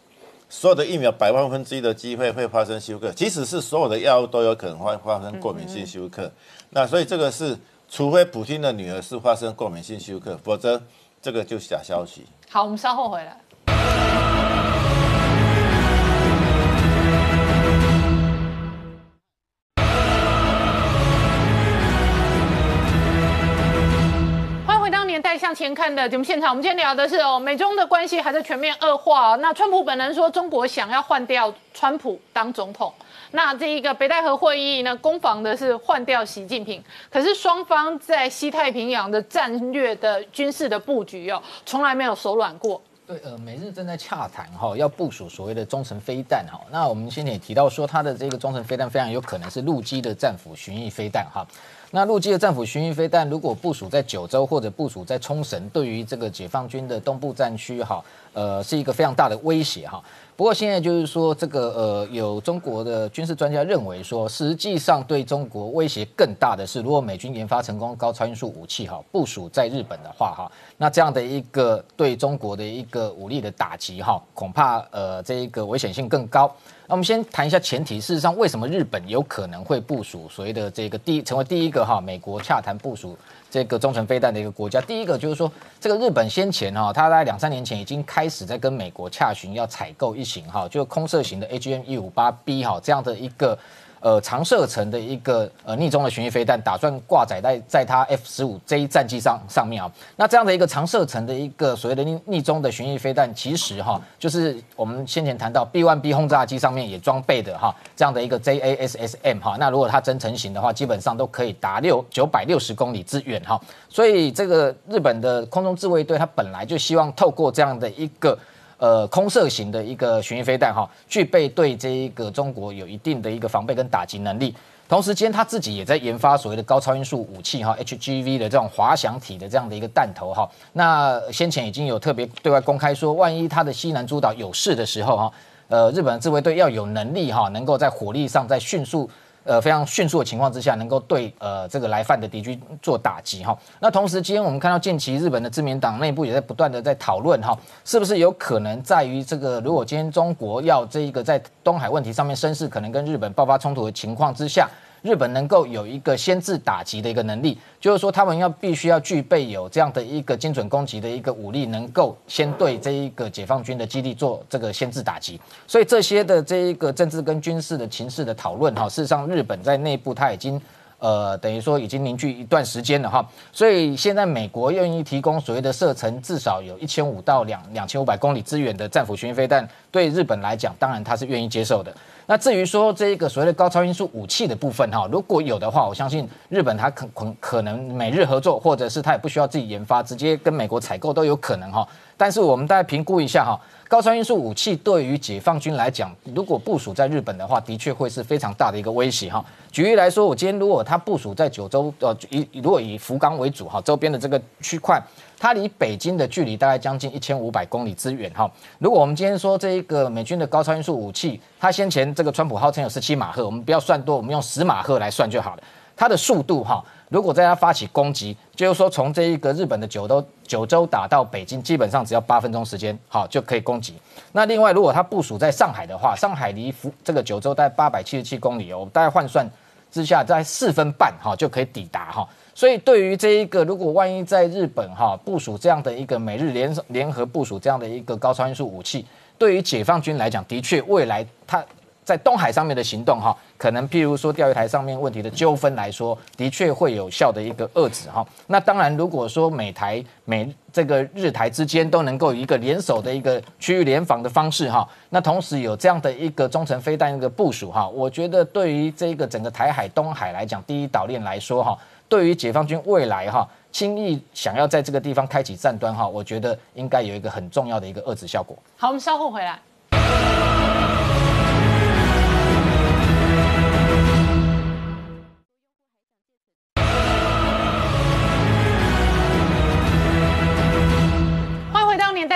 所有的疫苗百万分之一的机会会发生休克，即使是所有的药物都有可能会发生过敏性休克。那所以这个是，除非普京的女儿是发生过敏性休克，否则这个就是假消息。好，我们稍后回来。向前看的节目现场。我们今天聊的是哦，美中的关系还在全面恶化、哦。那川普本人说，中国想要换掉川普当总统。那这一个北戴河会议呢，攻防的是换掉习近平。可是双方在西太平洋的战略的军事的布局哦，从来没有手软过。对，呃，美日正在洽谈哈，要部署所谓的中程飞弹哈。那我们先前也提到说，它的这个中程飞弹非常有可能是陆基的战斧巡弋飞弹哈。那陆基的战斧巡弋飞弹如果部署在九州或者部署在冲绳，对于这个解放军的东部战区哈，呃，是一个非常大的威胁哈。不过现在就是说，这个呃，有中国的军事专家认为说，实际上对中国威胁更大的是，如果美军研发成功高超音速武器哈，部署在日本的话哈，那这样的一个对中国的一个武力的打击哈，恐怕呃这一个危险性更高。那我们先谈一下前提，事实上为什么日本有可能会部署所谓的这个第成为第一个哈美国洽谈部署这个中程飞弹的一个国家？第一个就是说，这个日本先前哈，他在两三年前已经开始在跟美国洽询要采购一型哈，就空射型的 AGM 一五八 B 哈这样的一个。呃，长射程的一个呃逆中的巡弋飞弹，打算挂载在在它 F 十五 J 战机上上面啊。那这样的一个长射程的一个所谓的逆逆中的巡弋飞弹，其实哈，就是我们先前谈到 B 一 B 轰炸机上面也装备的哈，这样的一个 JASSM 哈。那如果它真成型的话，基本上都可以达六九百六十公里之远哈。所以这个日本的空中自卫队，它本来就希望透过这样的一个。呃，空射型的一个巡弋飞弹哈，具备对这一个中国有一定的一个防备跟打击能力。同时间，他自己也在研发所谓的高超音速武器哈，HGV 的这种滑翔体的这样的一个弹头哈。那先前已经有特别对外公开说，万一他的西南诸岛有事的时候哈，呃，日本自卫队要有能力哈，能够在火力上在迅速。呃，非常迅速的情况之下，能够对呃这个来犯的敌军做打击哈。那同时今天，我们看到近期日本的自民党内部也在不断的在讨论哈，是不是有可能在于这个，如果今天中国要这一个在东海问题上面声势可能跟日本爆发冲突的情况之下。日本能够有一个先制打击的一个能力，就是说他们要必须要具备有这样的一个精准攻击的一个武力，能够先对这一个解放军的基地做这个先制打击。所以这些的这一个政治跟军事的情势的讨论，哈，事实上日本在内部它已经。呃，等于说已经凝聚一段时间了哈，所以现在美国愿意提供所谓的射程至少有一千五到两两千五百公里之远的战斧巡弋飞弹，对日本来讲，当然他是愿意接受的。那至于说这个所谓的高超音速武器的部分哈，如果有的话，我相信日本它可可可能美日合作，或者是它也不需要自己研发，直接跟美国采购都有可能哈。但是我们大概评估一下哈，高超音速武器对于解放军来讲，如果部署在日本的话，的确会是非常大的一个威胁哈。举例来说，我今天如果它部署在九州，呃，以如果以福冈为主哈，周边的这个区块，它离北京的距离大概将近一千五百公里之远哈。如果我们今天说这一个美军的高超音速武器，它先前这个川普号称有十七马赫，我们不要算多，我们用十马赫来算就好了。它的速度哈，如果在它发起攻击，就是说从这一个日本的九州九州打到北京，基本上只要八分钟时间，好就可以攻击。那另外，如果它部署在上海的话，上海离福这个九州大概八百七十七公里哦，大概换算之下在四分半哈就可以抵达哈。所以对于这一个，如果万一在日本哈部署这样的一个美日联联合部署这样的一个高超音速武器，对于解放军来讲，的确未来它。在东海上面的行动哈，可能譬如说钓鱼台上面问题的纠纷来说，的确会有效的一个遏制哈。那当然，如果说美台美这个日台之间都能够有一个联手的一个区域联防的方式哈，那同时有这样的一个中程飞弹一个部署哈，我觉得对于这个整个台海东海来讲，第一岛链来说哈，对于解放军未来哈轻易想要在这个地方开启战端哈，我觉得应该有一个很重要的一个遏制效果。好，我们稍后回来。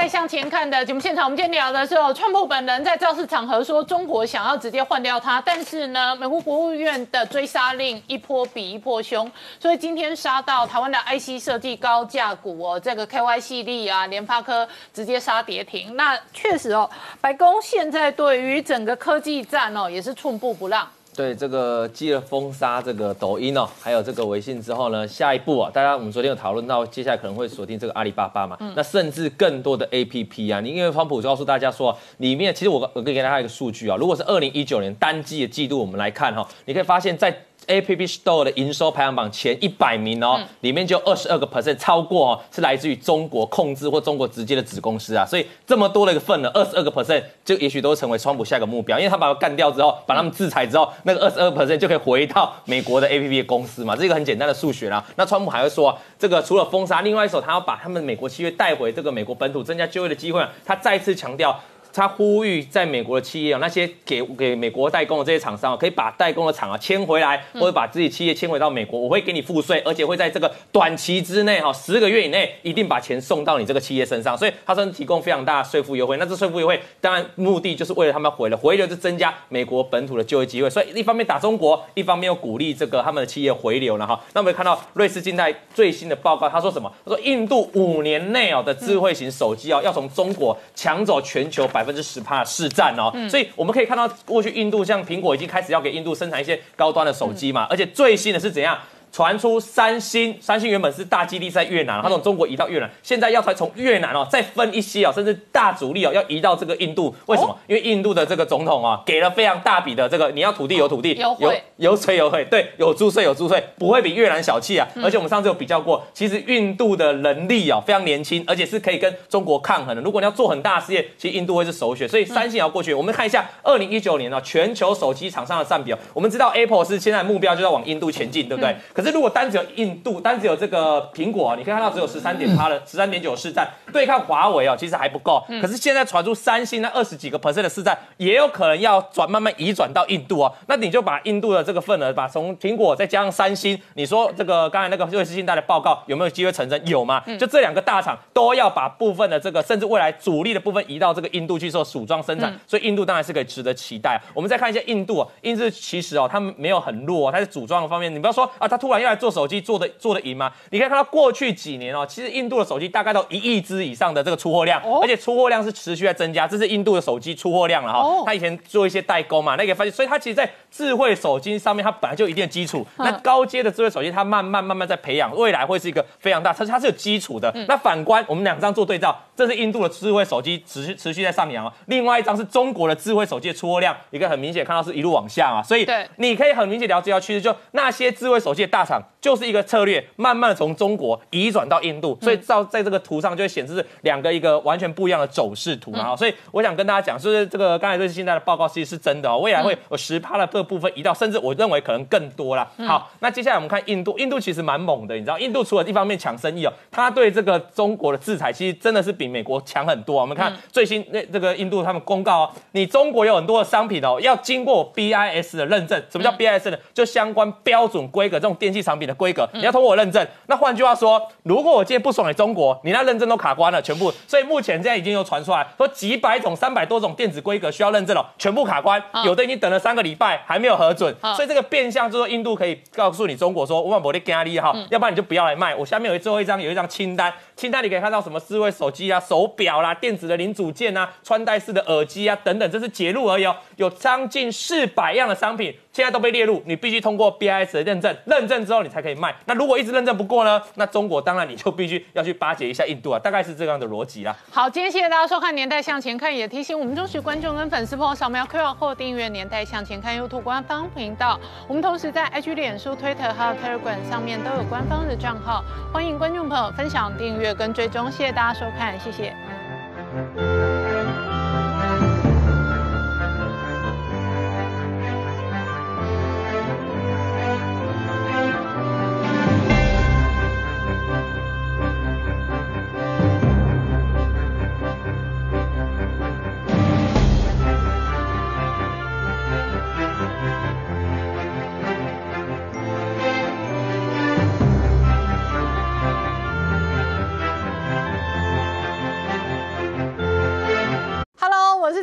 向前看的节目现场，我们今天聊的是，川普本人在造势场合说，中国想要直接换掉他，但是呢，美国国务院的追杀令一波比一波凶，所以今天杀到台湾的 IC 设计高价股哦，这个 KY 系列啊，联发科直接杀跌停。那确实哦，白宫现在对于整个科技战哦，也是寸步不让。对这个继了封杀这个抖音哦，还有这个微信之后呢，下一步啊，大家我们昨天有讨论到，接下来可能会锁定这个阿里巴巴嘛，那甚至更多的 A P P 啊，你因为川普告诉大家说，里面其实我我可以给大家一个数据啊，如果是二零一九年单季的季度，我们来看哈，你可以发现，在 A P P Store 的营收排行榜前一百名哦，里面就二十二个 percent 超过哦，是来自于中国控制或中国直接的子公司啊，所以这么多的一个份额，二十二个 percent 就也许都会成为川普下一个目标，因为他把它干掉之后，把他们制裁之后，那个二十二 percent 就可以回到美国的 A P P 公司嘛，这个很简单的数学啦。那川普还会说，这个除了封杀，另外一手他要把他们美国企业带回这个美国本土，增加就业的机会，啊他再次强调。他呼吁在美国的企业哦，那些给给美国代工的这些厂商啊，可以把代工的厂啊迁回来，或者把自己企业迁回到美国，我会给你付税，而且会在这个短期之内哈，十个月以内一定把钱送到你这个企业身上。所以他说提供非常大的税负优惠。那这税负优惠当然目的就是为了他们回了回流，就增加美国本土的就业机会。所以一方面打中国，一方面又鼓励这个他们的企业回流了哈。那我们看到瑞士近代最新的报告，他说什么？他说印度五年内哦的智慧型手机哦要从中国抢走全球百。百分之十帕市占哦，所以我们可以看到，过去印度像苹果已经开始要给印度生产一些高端的手机嘛，而且最新的是怎样？传出三星，三星原本是大基地在越南，它从中国移到越南，现在要才从越南哦再分一些哦，甚至大主力哦要移到这个印度，为什么？因为印度的这个总统啊给了非常大笔的这个，你要土地有土地，有有税有税，对，有租税有租税，不会比越南小气啊。而且我们上次有比较过，其实印度的人力哦非常年轻，而且是可以跟中国抗衡的。如果你要做很大事业，其实印度会是首选。所以三星也要过去。我们看一下二零一九年哦全球手机厂商的占比哦，我们知道 Apple 是现在目标就要往印度前进，对不对？可是如果单只有印度，单只有这个苹果，你可以看到只有十三点八的十三点九市占，对抗华为哦，其实还不够。可是现在传出三星那二十几个 percent 的市占，也有可能要转慢慢移转到印度哦。那你就把印度的这个份额，把从苹果再加上三星，你说这个刚才那个瑞士信贷的报告有没有机会成真？有吗？就这两个大厂都要把部分的这个，甚至未来主力的部分移到这个印度去做组装生产，所以印度当然是可以值得期待。我们再看一下印度，印度其实哦，他们没有很弱，它在组装的方面，你不要说啊，他突然要来做手机做。的做的赢吗？你可以看到过去几年哦，其实印度的手机大概都一亿只以上的这个出货量，而且出货量是持续在增加，这是印度的手机出货量了哈。他以前做一些代工嘛，那个发现，所以他其实，在智慧手机上面，它本来就一定的基础。那高阶的智慧手机，它慢慢慢慢在培养，未来会是一个非常大，它它是有基础的。那反观我们两张做对照，这是印度的智慧手机持续持续在上扬哦，另外一张是中国的智慧手机的出货量，一个很明显看到是一路往下啊。所以你可以很明显了解到趋势，就那些智慧手机的大下场就是一个策略，慢慢的从中国移转到印度，所以照在这个图上就会显示两个一个完全不一样的走势图嘛。所以我想跟大家讲，就是这个刚才这现在的报告其实是真的哦，未来会有十趴的这个部分移到，甚至我认为可能更多啦。好，那接下来我们看印度，印度其实蛮猛的，你知道，印度除了一方面抢生意哦，他对这个中国的制裁其实真的是比美国强很多。我们看最新那这个印度他们公告哦，你中国有很多的商品哦，要经过 BIS 的认证。什么叫 BIS 呢？就相关标准规格这种电器产品的规格，你要通过我认证。那换句话说，如果我今天不爽你中国，你那认证都卡关了，全部。所以目前现在已经有传出来，说几百种、三百多种电子规格需要认证了，全部卡关，有的已经等了三个礼拜还没有核准。所以这个变相就是说，印度可以告诉你中国说，我把的咖喱哈，要不然你就不要来卖。我下面有最后一张，有一张清单，清单你可以看到什么智慧手机啊、手表啦、电子的零组件啊、穿戴式的耳机啊等等，这是截录而已哦，有将近四百样的商品。现在都被列入，你必须通过 BIS 的认证，认证之后你才可以卖。那如果一直认证不过呢？那中国当然你就必须要去巴结一下印度啊，大概是这样的逻辑啦。好，今天谢谢大家收看《年代向前看》，也提醒我们忠实观众跟粉丝朋友扫描 QR 后订阅《年代向前看》YouTube 官方频道。我们同时在 IG、脸书、Twitter 还有 Telegram 上面都有官方的账号，欢迎观众朋友分享、订阅跟追踪。谢谢大家收看，谢谢。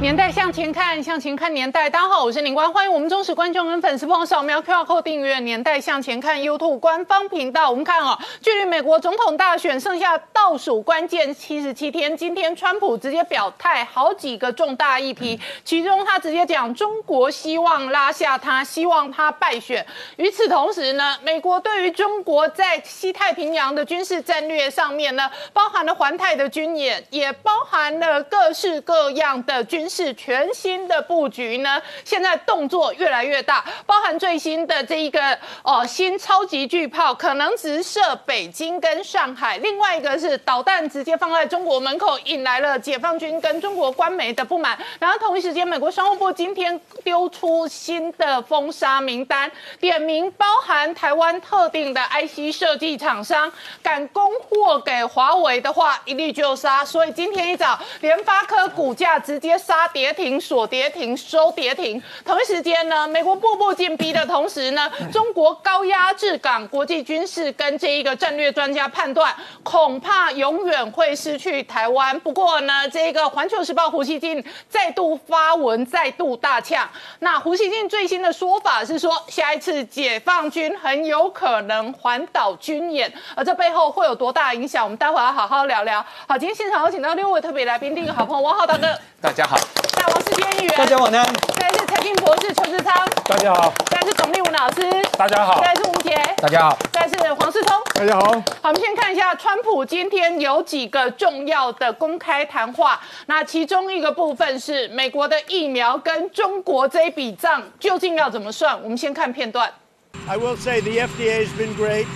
年代向前看，向前看年代。大家好，我是林官，欢迎我们忠实观众跟粉丝朋友扫描 QR Code 订阅《年代向前看》YouTube 官方频道。我们看哦，距离美国总统大选剩下倒数关键七十七天，今天川普直接表态好几个重大议题，其中他直接讲中国希望拉下他，希望他败选。与此同时呢，美国对于中国在西太平洋的军事战略上面呢，包含了环太的军演，也包含了各式各样的军。是全新的布局呢，现在动作越来越大，包含最新的这一个哦新超级巨炮，可能直射北京跟上海；另外一个是导弹直接放在中国门口，引来了解放军跟中国官媒的不满。然后同一时间，美国商务部今天丢出新的封杀名单，点名包含台湾特定的 IC 设计厂商，敢供货给华为的话，一律就杀。所以今天一早，联发科股价直接杀。跌停锁跌停收跌停，同一时间呢，美国步步紧逼的同时呢，中国高压制港，国际军事跟这一个战略专家判断，恐怕永远会失去台湾。不过呢，这个环球时报胡锡进再度发文，再度大呛。那胡锡进最新的说法是说，下一次解放军很有可能环岛军演，而这背后会有多大影响？我们待会要好好聊聊。好，今天现场有请到六位特别来宾，第一个好朋友王浩大哥，大家好。大王世坚议员，大家晚安。再是财经博士邱志昌，大家好。再是董立文老师，大家好。再是吴杰，大家好。再是黄世聪，大家好。好，我们先看一下川普今天有几个重要的公开谈话。那其中一个部分是美国的疫苗跟中国这一笔账究竟要怎么算？我们先看片段。I will say the FDA has been great.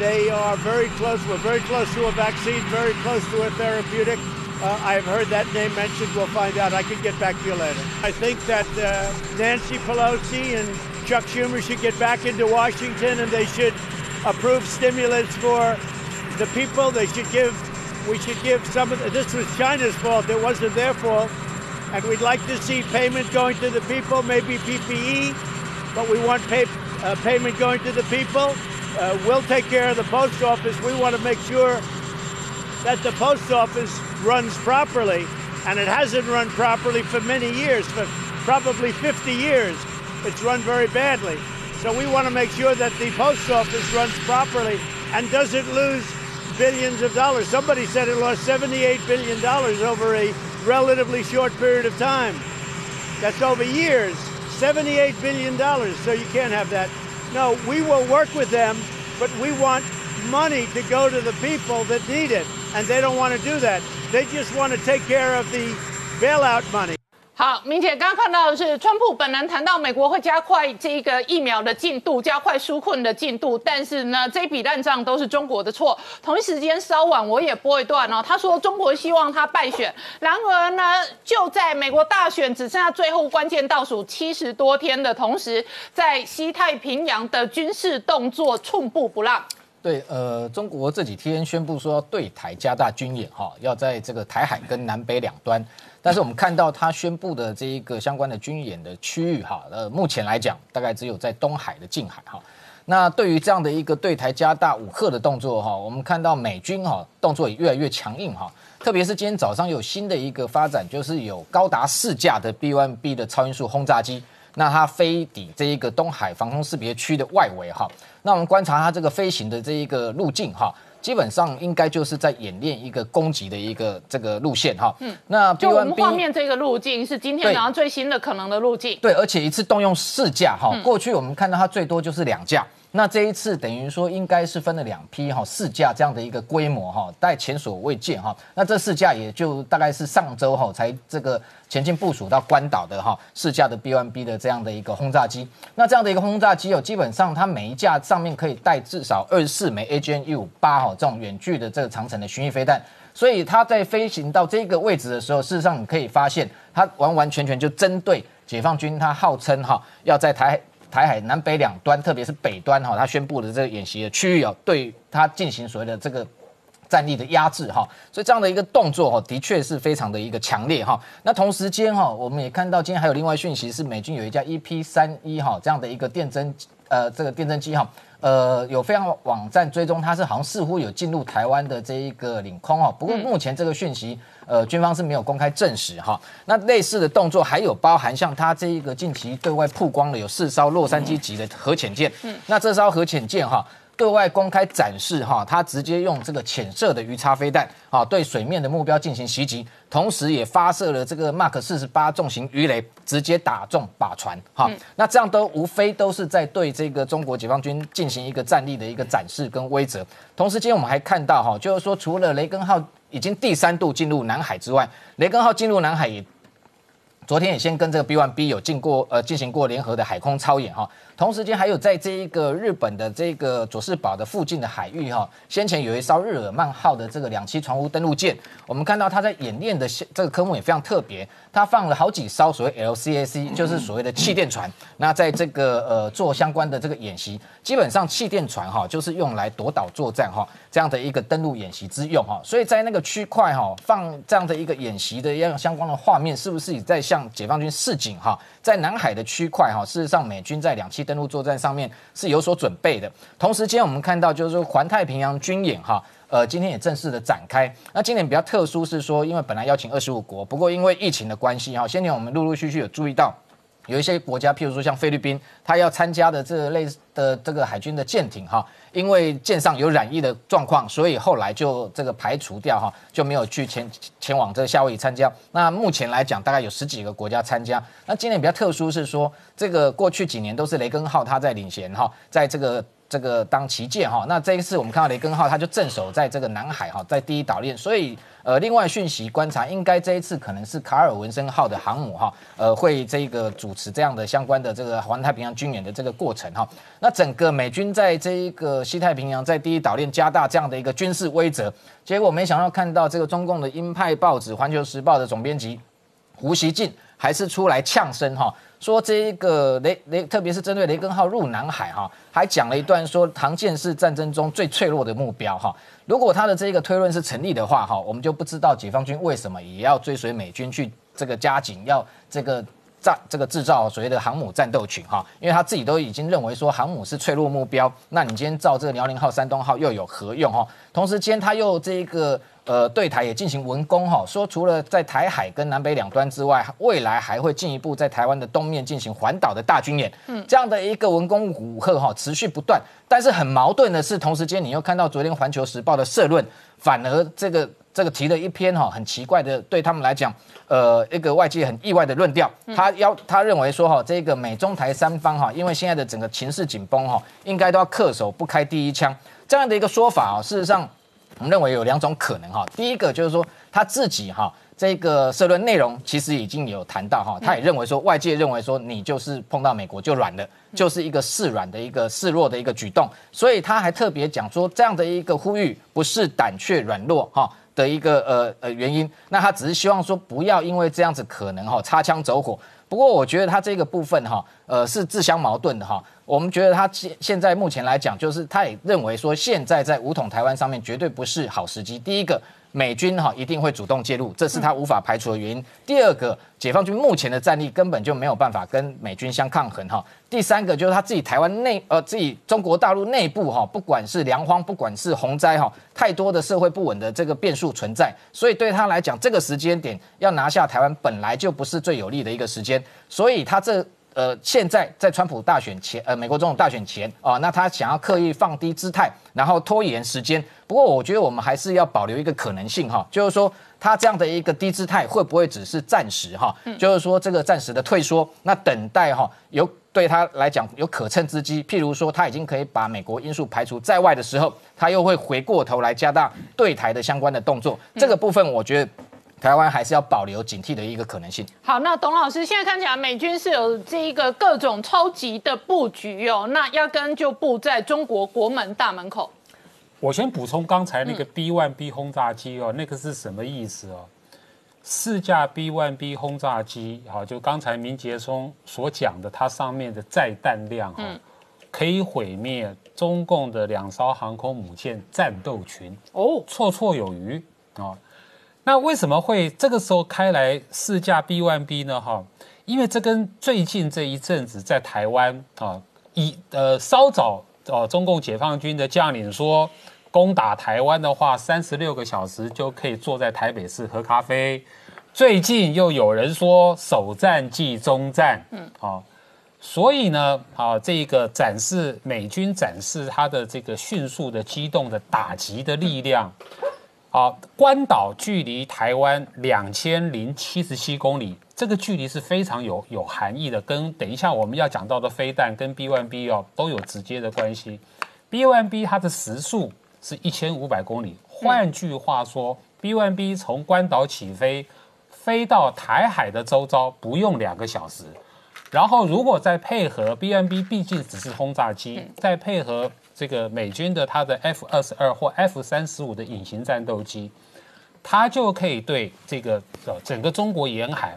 They are very close. We're very close to a vaccine, very close to a therapeutic. Uh, I've heard that name mentioned. We'll find out. I can get back to you later. I think that uh, Nancy Pelosi and Chuck Schumer should get back into Washington and they should approve stimulus for the people. They should give, we should give some of the, this was China's fault. It wasn't their fault. And we'd like to see payment going to the people, maybe PPE, but we want pay, uh, payment going to the people. Uh, we'll take care of the post office. We want to make sure that the post office runs properly, and it hasn't run properly for many years, for probably 50 years. It's run very badly. So we want to make sure that the post office runs properly and doesn't lose billions of dollars. Somebody said it lost $78 billion over a relatively short period of time. That's over years. $78 billion. So you can't have that. No, we will work with them, but we want money to go to the people that need it. And they don't want to do that. They just want to take care of the bailout money. 好，明姐刚刚看到的是，川普本人谈到美国会加快这个疫苗的进度，加快纾困的进度，但是呢，这笔烂账都是中国的错。同一时间，稍晚我也播一段哦，他说中国希望他败选，然而呢，就在美国大选只剩下最后关键倒数七十多天的同时，在西太平洋的军事动作寸步不让。对，呃，中国这几天宣布说对台加大军演，哈，要在这个台海跟南北两端。但是我们看到他宣布的这一个相关的军演的区域，哈，呃，目前来讲大概只有在东海的近海，哈。那对于这样的一个对台加大武赫的动作，哈，我们看到美军哈动作也越来越强硬，哈。特别是今天早上有新的一个发展，就是有高达四架的 B1B 的超音速轰炸机，那它飞抵这一个东海防空识别区的外围，哈。那我们观察它这个飞行的这一个路径，哈。基本上应该就是在演练一个攻击的一个这个路线哈，嗯，那就我们画面这个路径是今天早上最新的可能的路径，对，而且一次动用四架哈，过去我们看到它最多就是两架。那这一次等于说应该是分了两批哈，四架这样的一个规模哈，带前所未见哈。那这四架也就大概是上周哈才这个前进部署到关岛的哈四架的 B1B 的这样的一个轰炸机。那这样的一个轰炸机哦，基本上它每一架上面可以带至少二十四枚 AGN-158 哈这种远距的这个长程的巡弋飞弹。所以它在飞行到这个位置的时候，事实上你可以发现它完完全全就针对解放军，它号称哈要在台。台海南北两端，特别是北端哈，他宣布的这个演习的区域哦，对他进行所谓的这个战力的压制哈，所以这样的一个动作哈，的确是非常的一个强烈哈。那同时间哈，我们也看到今天还有另外讯息是美军有一架 EP 三一哈这样的一个电侦呃这个电侦机哈。呃，有非常网站追踪，它是好像似乎有进入台湾的这一个领空哦。不过目前这个讯息，呃，军方是没有公开证实哈。那类似的动作还有包含像它这一个近期对外曝光的有四艘洛杉矶级的核潜舰，嗯，那这艘核潜舰哈。对外公开展示哈，他直接用这个浅色的鱼叉飞弹啊，对水面的目标进行袭击，同时也发射了这个 Mark 四十八重型鱼雷，直接打中靶船哈。那这样都无非都是在对这个中国解放军进行一个战力的一个展示跟威慑。同时间我们还看到哈，就是说除了雷根号已经第三度进入南海之外，雷根号进入南海也。昨天也先跟这个 B1B 有进过呃进行过联合的海空操演哈，同时间还有在这一个日本的这个佐世保的附近的海域哈，先前有一艘日耳曼号的这个两栖船坞登陆舰，我们看到它在演练的这个科目也非常特别，它放了好几艘所谓 LCAC，就是所谓的气垫船，那在这个呃做相关的这个演习，基本上气垫船哈就是用来夺岛作战哈这样的一个登陆演习之用哈，所以在那个区块哈放这样的一个演习的样相关的画面，是不是也在？向解放军示警哈，在南海的区块哈，事实上美军在两栖登登陆作战上面是有所准备的。同时间我们看到就是说环太平洋军演哈，呃，今天也正式的展开。那今年比较特殊是说，因为本来邀请二十五国，不过因为疫情的关系哈，先前我们陆陆续续有注意到。有一些国家，譬如说像菲律宾，他要参加的这类的这个海军的舰艇哈，因为舰上有染疫的状况，所以后来就这个排除掉哈，就没有去前前往这个夏威夷参加。那目前来讲，大概有十几个国家参加。那今年比较特殊是说，这个过去几年都是雷根号他在领衔哈，在这个。这个当旗舰哈，那这一次我们看到雷根号，他就镇守在这个南海哈，在第一岛链，所以呃，另外讯息观察，应该这一次可能是卡尔文森号的航母哈，呃，会这个主持这样的相关的这个环太平洋军演的这个过程哈。那整个美军在这一个西太平洋，在第一岛链加大这样的一个军事威慑，结果没想到看到这个中共的鹰派报纸《环球时报》的总编辑胡锡进还是出来呛声哈。说这一个雷雷，特别是针对雷根号入南海哈，还讲了一段说，唐舰是战争中最脆弱的目标哈。如果他的这个推论是成立的话哈，我们就不知道解放军为什么也要追随美军去这个加紧，要这个造这个制造所谓的航母战斗群哈，因为他自己都已经认为说航母是脆弱目标，那你今天造这个辽宁号、山东号又有何用哈？同时间他又这个呃对台也进行文攻哈，说除了在台海跟南北两端之外，未来还会进一步在台湾的东面进行环岛的大军演，嗯，这样的一个文攻武吓哈持续不断，但是很矛盾的是，同时间你又看到昨天环球时报的社论，反而这个。这个提了一篇哈很奇怪的，对他们来讲，呃，一个外界很意外的论调。他要他认为说哈，这个美中台三方哈，因为现在的整个情势紧绷哈，应该都要恪守不开第一枪这样的一个说法啊。事实上，我们认为有两种可能哈。第一个就是说他自己哈，这个社论内容其实已经有谈到哈，他也认为说外界认为说你就是碰到美国就软了，就是一个示软的一个示弱的一个举动，所以他还特别讲说这样的一个呼吁不是胆怯软弱哈。的一个呃呃原因，那他只是希望说不要因为这样子可能哈擦枪走火。不过我觉得他这个部分哈呃是自相矛盾的哈。我们觉得他现现在目前来讲，就是他也认为说现在在武统台湾上面绝对不是好时机。第一个。美军哈一定会主动介入，这是他无法排除的原因。第二个，解放军目前的战力根本就没有办法跟美军相抗衡哈。第三个就是他自己台湾内呃自己中国大陆内部哈，不管是粮荒，不管是洪灾哈，太多的社会不稳的这个变数存在，所以对他来讲，这个时间点要拿下台湾本来就不是最有利的一个时间，所以他这。呃，现在在川普大选前，呃，美国总统大选前啊，那他想要刻意放低姿态，然后拖延时间。不过，我觉得我们还是要保留一个可能性哈，就是说他这样的一个低姿态会不会只是暂时哈？就是说这个暂时的退缩，那等待哈有对他来讲有可乘之机，譬如说他已经可以把美国因素排除在外的时候，他又会回过头来加大对台的相关的动作。这个部分，我觉得。台湾还是要保留警惕的一个可能性。好，那董老师现在看起来，美军是有这一个各种超级的布局哦。那压根就布在中国国门大门口。我先补充刚才那个 B one B 轰炸机哦，那个是什么意思哦？四架 B one B 轰炸机，好，就刚才明杰松所讲的，它上面的载弹量哈，可以毁灭中共的两艘航空母舰战斗群哦，绰绰有余啊。那为什么会这个时候开来试驾 B1B 呢？哈，因为这跟最近这一阵子在台湾啊，一呃稍早哦，中共解放军的将领说攻打台湾的话，三十六个小时就可以坐在台北市喝咖啡。最近又有人说首战即终战，嗯，好，所以呢，啊，这个展示美军展示他的这个迅速的机动的打击的力量。好，关岛距离台湾两千零七十七公里，这个距离是非常有有含义的，跟等一下我们要讲到的飞弹跟 B1B 哦都有直接的关系。B1B 它的时速是一千五百公里，换句话说，B1B 从关岛起飞，飞到台海的周遭不用两个小时，然后如果再配合 B N B，毕竟只是轰炸机，再配合。这个美军的它的 F 二十二或 F 三十五的隐形战斗机，它就可以对这个呃整个中国沿海，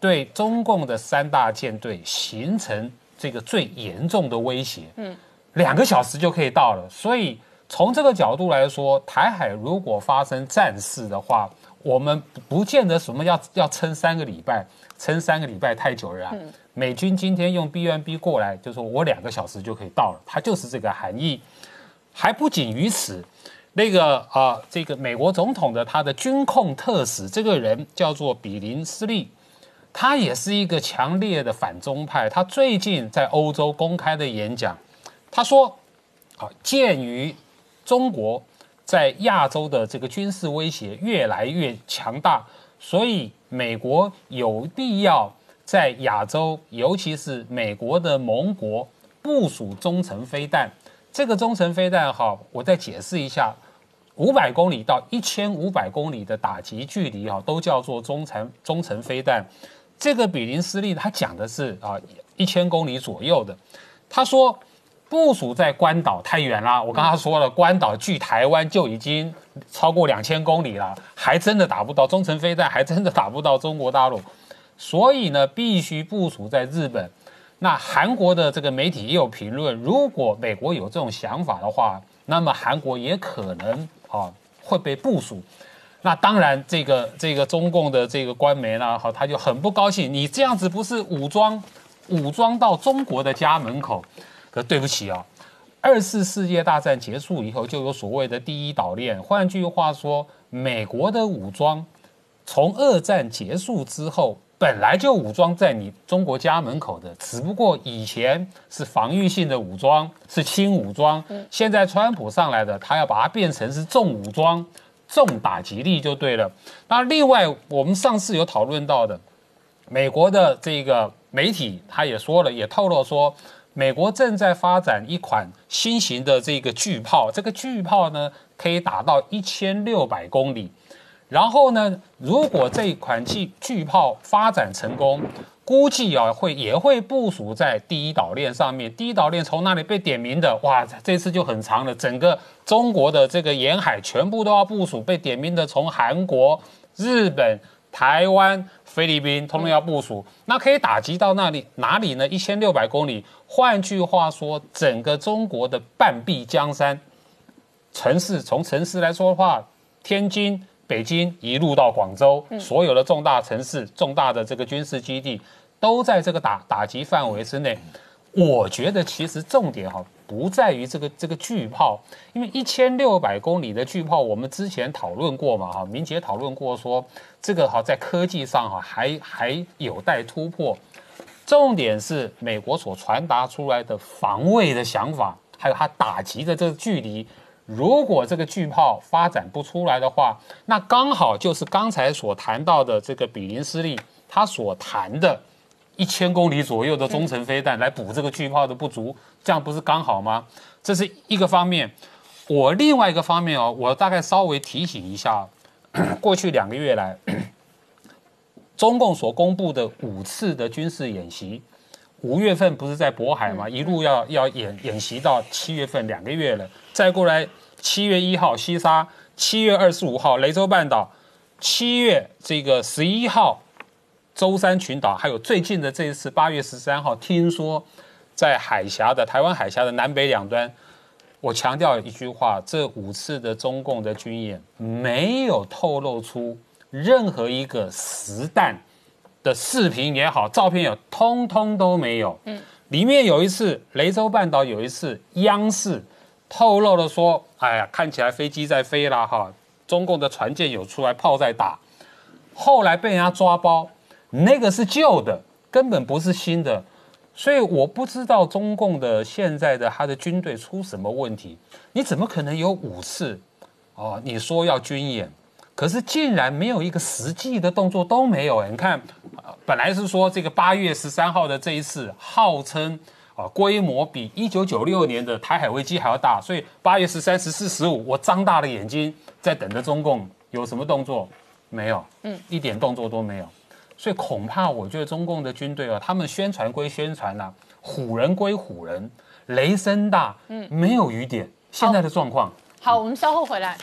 对中共的三大舰队形成这个最严重的威胁。嗯，两个小时就可以到了。所以从这个角度来说，台海如果发生战事的话，我们不见得什么要要撑三个礼拜，撑三个礼拜太久了。美军今天用 B1B 过来，就说我两个小时就可以到了，它就是这个含义。还不仅于此，那个啊，这个美国总统的他的军控特使，这个人叫做比林斯利，他也是一个强烈的反中派。他最近在欧洲公开的演讲，他说：啊，鉴于中国在亚洲的这个军事威胁越来越强大，所以美国有必要。在亚洲，尤其是美国的盟国部署中程飞弹。这个中程飞弹，哈，我再解释一下：五百公里到一千五百公里的打击距离，哈，都叫做中程中程飞弹。这个比林斯利他讲的是啊，一千公里左右的。他说部署在关岛太远了。我刚刚说了，关岛距台湾就已经超过两千公里了，还真的打不到中程飞弹，还真的打不到中国大陆。所以呢，必须部署在日本。那韩国的这个媒体也有评论，如果美国有这种想法的话，那么韩国也可能啊会被部署。那当然，这个这个中共的这个官媒呢，好，他就很不高兴，你这样子不是武装武装到中国的家门口？可对不起啊，二次世界大战结束以后，就有所谓的第一岛链。换句话说，美国的武装从二战结束之后。本来就武装在你中国家门口的，只不过以前是防御性的武装，是轻武装。现在川普上来的，他要把它变成是重武装、重打击力就对了。那另外，我们上次有讨论到的，美国的这个媒体他也说了，也透露说，美国正在发展一款新型的这个巨炮，这个巨炮呢可以打到一千六百公里。然后呢，如果这款巨巨炮发展成功，估计啊会也会部署在第一岛链上面。第一岛链从那里被点名的，哇，这次就很长了。整个中国的这个沿海全部都要部署，被点名的从韩国、日本、台湾、菲律宾通通要部署。那可以打击到那里哪里呢？一千六百公里。换句话说，整个中国的半壁江山城市，从城市来说的话，天津。北京一路到广州，所有的重大城市、重大的这个军事基地，都在这个打打击范围之内。我觉得其实重点哈不在于这个这个巨炮，因为一千六百公里的巨炮，我们之前讨论过嘛哈，明杰讨论过说这个哈在科技上哈还还有待突破。重点是美国所传达出来的防卫的想法，还有它打击的这个距离。如果这个巨炮发展不出来的话，那刚好就是刚才所谈到的这个比林斯利他所谈的，一千公里左右的中程飞弹来补这个巨炮的不足，这样不是刚好吗？这是一个方面。我另外一个方面哦，我大概稍微提醒一下，过去两个月来，中共所公布的五次的军事演习，五月份不是在渤海吗？一路要要演演习到七月份，两个月了。再过来，七月一号西沙，七月二十五号雷州半岛，七月这个十一号舟山群岛，还有最近的这一次八月十三号，听说在海峡的台湾海峡的南北两端，我强调一句话：这五次的中共的军演没有透露出任何一个实弹的视频也好，照片也通通都没有。嗯，里面有一次雷州半岛，有一次央视。透露了说，哎呀，看起来飞机在飞啦，哈，中共的船舰有出来，炮在打，后来被人家抓包，那个是旧的，根本不是新的，所以我不知道中共的现在的他的军队出什么问题，你怎么可能有五次？哦，你说要军演，可是竟然没有一个实际的动作都没有，你看，本来是说这个八月十三号的这一次，号称。啊，规模比一九九六年的台海危机还要大，所以八月十三、十四、十五，我张大了眼睛在等着中共有什么动作，没有，嗯，一点动作都没有，所以恐怕我觉得中共的军队啊，他们宣传归宣传呐，唬人归唬人，雷声大，嗯，没有雨点，现在的状况。好，我们稍后回来。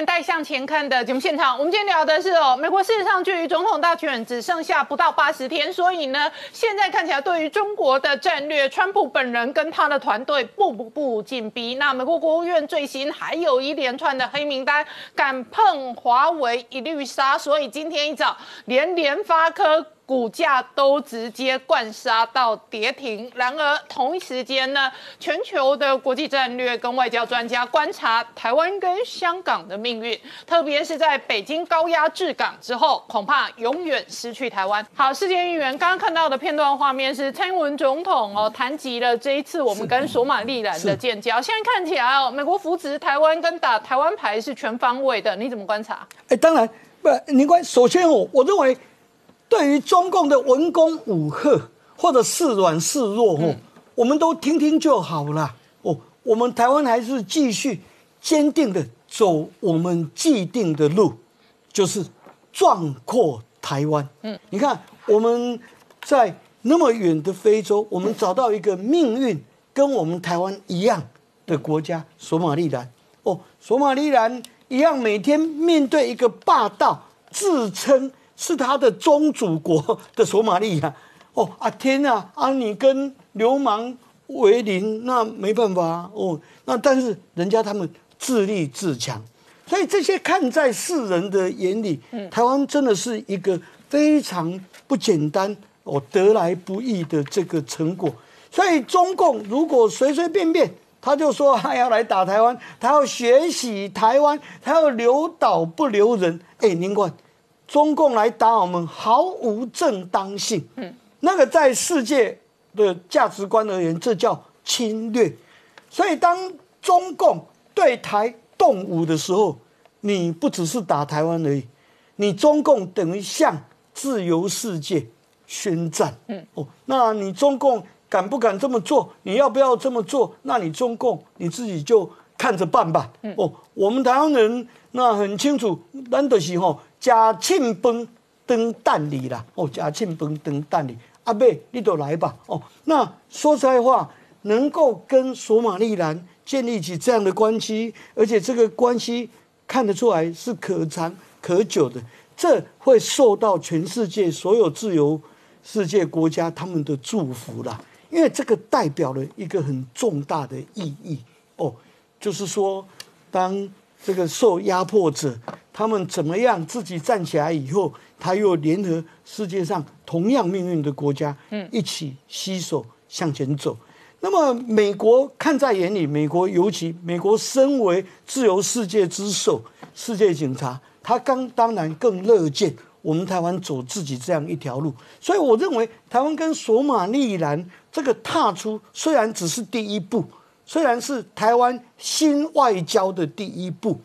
年代向前看的节目现场，我们今天聊的是哦，美国事实上距离总统大选只剩下不到八十天，所以呢，现在看起来对于中国的战略，川普本人跟他的团队步步步紧逼。那美国国务院最新还有一连串的黑名单，敢碰华为一律杀，所以今天一早连联发科。股价都直接灌杀到跌停。然而同一时间呢，全球的国际战略跟外交专家观察台湾跟香港的命运，特别是在北京高压制港之后，恐怕永远失去台湾。好，世界议员刚刚看到的片段画面是蔡英文总统哦谈及了这一次我们跟索马利兰的建交。现在看起来哦，美国扶持台湾跟打台湾牌是全方位的，你怎么观察？哎，当然不，您关首先哦，我认为。对于中共的文攻武赫或者示软示弱哦，我们都听听就好了哦。我们台湾还是继续坚定的走我们既定的路，就是壮阔台湾。嗯，你看我们在那么远的非洲，我们找到一个命运跟我们台湾一样的国家——索马利兰。哦，索马利兰一样，每天面对一个霸道自称。是他的宗主国的索马利亚。哦啊天啊啊！你跟流氓为邻，那没办法啊哦。那但是人家他们自立自强，所以这些看在世人的眼里，台湾真的是一个非常不简单哦，得来不易的这个成果。所以中共如果随随便便他就说 他要来打台湾，他要学习台湾，他要留岛不留人，哎，您看，中共来打我们毫无正当性。嗯。那个在世界的价值观而言，这叫侵略。所以，当中共对台动武的时候，你不只是打台湾而已，你中共等于向自由世界宣战。嗯，哦，那你中共敢不敢这么做？你要不要这么做？那你中共你自己就看着办吧。哦，我们台湾人那很清楚，难得时候假庆崩登蛋里啦。哦，假庆崩登蛋里。阿贝，你都来吧。哦，那说实在话，能够跟索马利兰建立起这样的关系，而且这个关系看得出来是可长可久的，这会受到全世界所有自由世界国家他们的祝福啦。因为这个代表了一个很重大的意义哦，就是说，当这个受压迫者他们怎么样自己站起来以后。他又联合世界上同样命运的国家，嗯，一起携手向前走。那么美国看在眼里，美国尤其美国身为自由世界之首、世界警察，他刚当然更乐见我们台湾走自己这样一条路。所以我认为，台湾跟索马利兰这个踏出，虽然只是第一步，虽然是台湾新外交的第一步，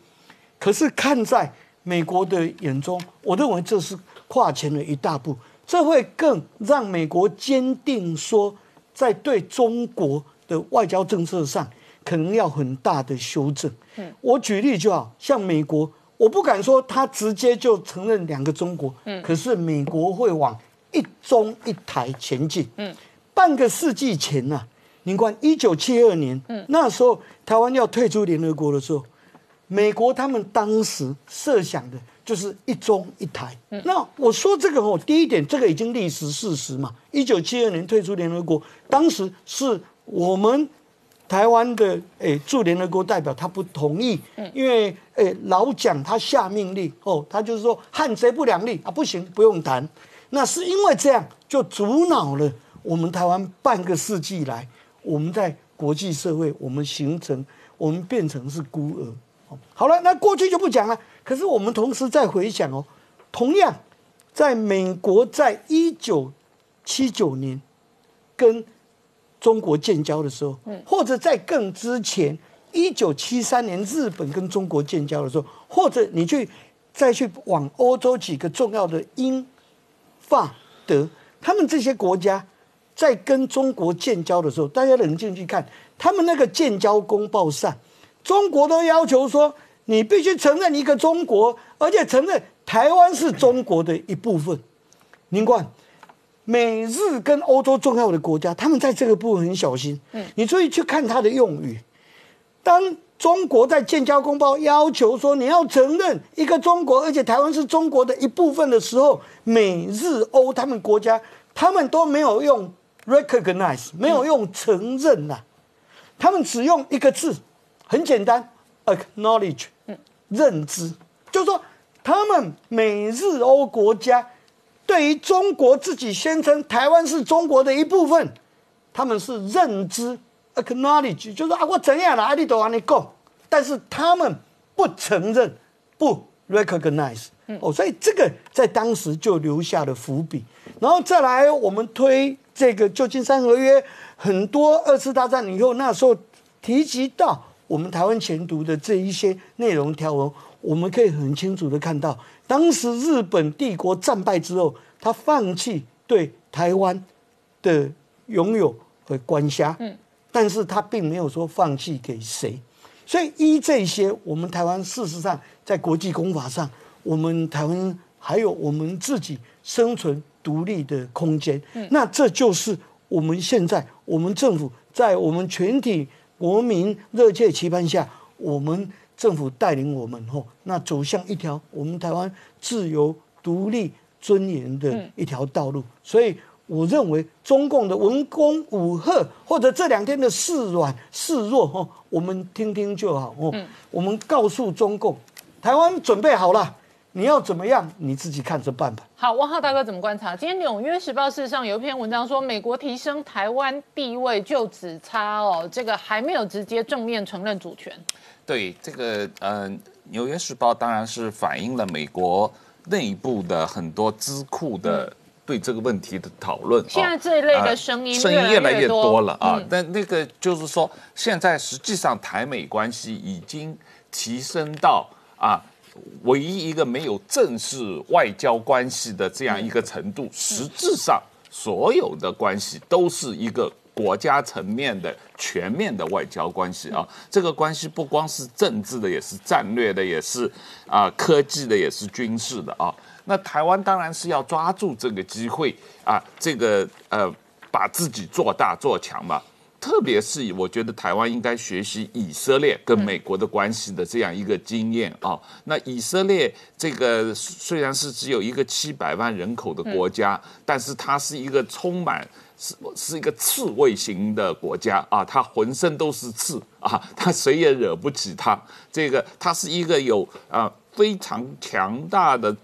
可是看在。美国的眼中，我认为这是跨前了一大步，这会更让美国坚定说，在对中国的外交政策上，可能要很大的修正。嗯，我举例就好，像美国，我不敢说他直接就承认两个中国，嗯，可是美国会往一中一台前进。嗯，半个世纪前呢，您看一九七二年，嗯，那时候台湾要退出联合国的时候。美国他们当时设想的就是一中一台。那我说这个哦，第一点，这个已经历史事实嘛。一九七二年退出联合国，当时是我们台湾的诶驻联合国代表他不同意，因为诶老蒋他下命令哦，他就是说汉贼不两立啊，不行，不用谈。那是因为这样就阻挠了我们台湾半个世纪来，我们在国际社会我们形成，我们变成是孤儿。好了，那过去就不讲了。可是我们同时再回想哦，同样，在美国在一九七九年跟中国建交的时候，或者在更之前一九七三年日本跟中国建交的时候，或者你去再去往欧洲几个重要的英、法、德，他们这些国家在跟中国建交的时候，大家冷静去看，他们那个建交公报上。中国都要求说，你必须承认一个中国，而且承认台湾是中国的一部分。您看，美日跟欧洲重要的国家，他们在这个部分很小心。嗯，你注意去看他的用语。当中国在建交公报要求说你要承认一个中国，而且台湾是中国的一部分的时候，美日欧他们国家他们都没有用 recognize，没有用承认呐，他们只用一个字。很简单，acknowledge，认知，就是说，他们美日欧国家对于中国自己宣称台湾是中国的一部分，他们是认知，acknowledge，就是啊，我怎样了，阿里都往你讲，但是他们不承认，不 recognize，哦，所以这个在当时就留下了伏笔，然后再来我们推这个旧金山合约，很多二次大战以后那时候提及到。我们台湾前读的这一些内容条文，我们可以很清楚的看到，当时日本帝国战败之后，他放弃对台湾的拥有和管辖，嗯，但是他并没有说放弃给谁，所以依这些，我们台湾事实上在国际公法上，我们台湾还有我们自己生存独立的空间，嗯，那这就是我们现在我们政府在我们全体。国民热切期盼下，我们政府带领我们吼，那走向一条我们台湾自由、独立、尊严的一条道路。所以我认为中共的文攻武赫，或者这两天的示软示弱，吼，我们听听就好哦。我们告诉中共，台湾准备好了。你要怎么样？你自己看着办吧。好，汪浩大哥怎么观察？今天《纽约时报》事实上有一篇文章说，美国提升台湾地位就只差哦，这个还没有直接正面承认主权。对，这个呃，《纽约时报》当然是反映了美国内部的很多资库的对这个问题的讨论。现在这一类的声音声音越来越多了啊。但那个就是说，现在实际上台美关系已经提升到啊。唯一一个没有正式外交关系的这样一个程度，实质上所有的关系都是一个国家层面的全面的外交关系啊。这个关系不光是政治的，也是战略的，也是啊科技的，也是军事的啊。那台湾当然是要抓住这个机会啊，这个呃把自己做大做强嘛。特别是我觉得台湾应该学习以色列跟美国的关系的这样一个经验啊。那以色列这个虽然是只有一个七百万人口的国家，但是它是一个充满是是一个刺猬型的国家啊，它浑身都是刺啊，它谁也惹不起它。这个它是一个有啊非常强大的。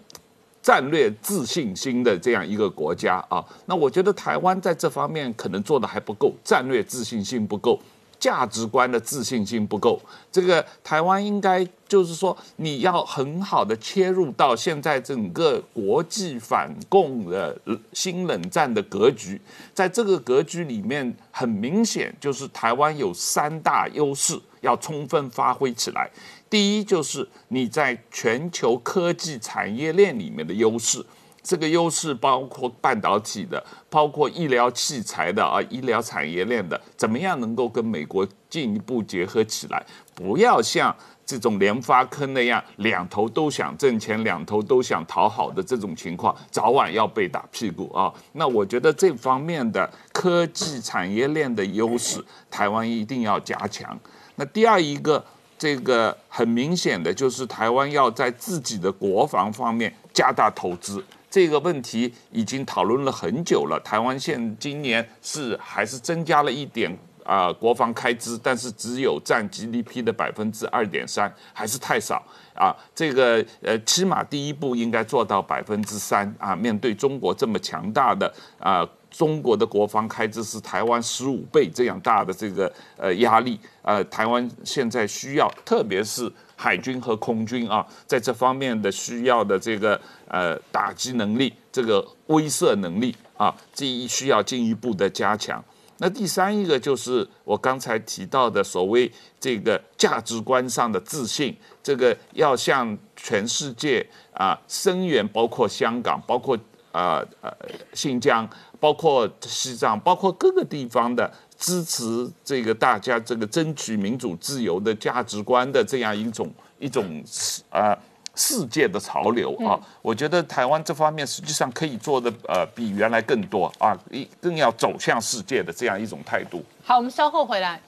战略自信心的这样一个国家啊，那我觉得台湾在这方面可能做的还不够，战略自信心不够，价值观的自信心不够。这个台湾应该就是说，你要很好的切入到现在整个国际反共的新冷战的格局，在这个格局里面，很明显就是台湾有三大优势要充分发挥起来。第一就是你在全球科技产业链里面的优势，这个优势包括半导体的，包括医疗器材的啊，医疗产业链的，怎么样能够跟美国进一步结合起来？不要像这种联发科那样，两头都想挣钱，两头都想讨好的这种情况，早晚要被打屁股啊！那我觉得这方面的科技产业链的优势，台湾一定要加强。那第二一个。这个很明显的就是台湾要在自己的国防方面加大投资，这个问题已经讨论了很久了。台湾现今年是还是增加了一点啊国防开支，但是只有占 GDP 的百分之二点三，还是太少啊。这个呃，起码第一步应该做到百分之三啊。面对中国这么强大的啊。中国的国防开支是台湾十五倍这样大的这个呃压力，呃，台湾现在需要，特别是海军和空军啊，在这方面的需要的这个呃打击能力、这个威慑能力啊，这一需要进一步的加强。那第三一个就是我刚才提到的所谓这个价值观上的自信，这个要向全世界啊声援，包括香港，包括呃呃新疆。包括西藏，包括各个地方的支持，这个大家这个争取民主自由的价值观的这样一种一种呃世界的潮流啊，我觉得台湾这方面实际上可以做的呃比原来更多啊，一更要走向世界的这样一种态度。好，我们稍后回来。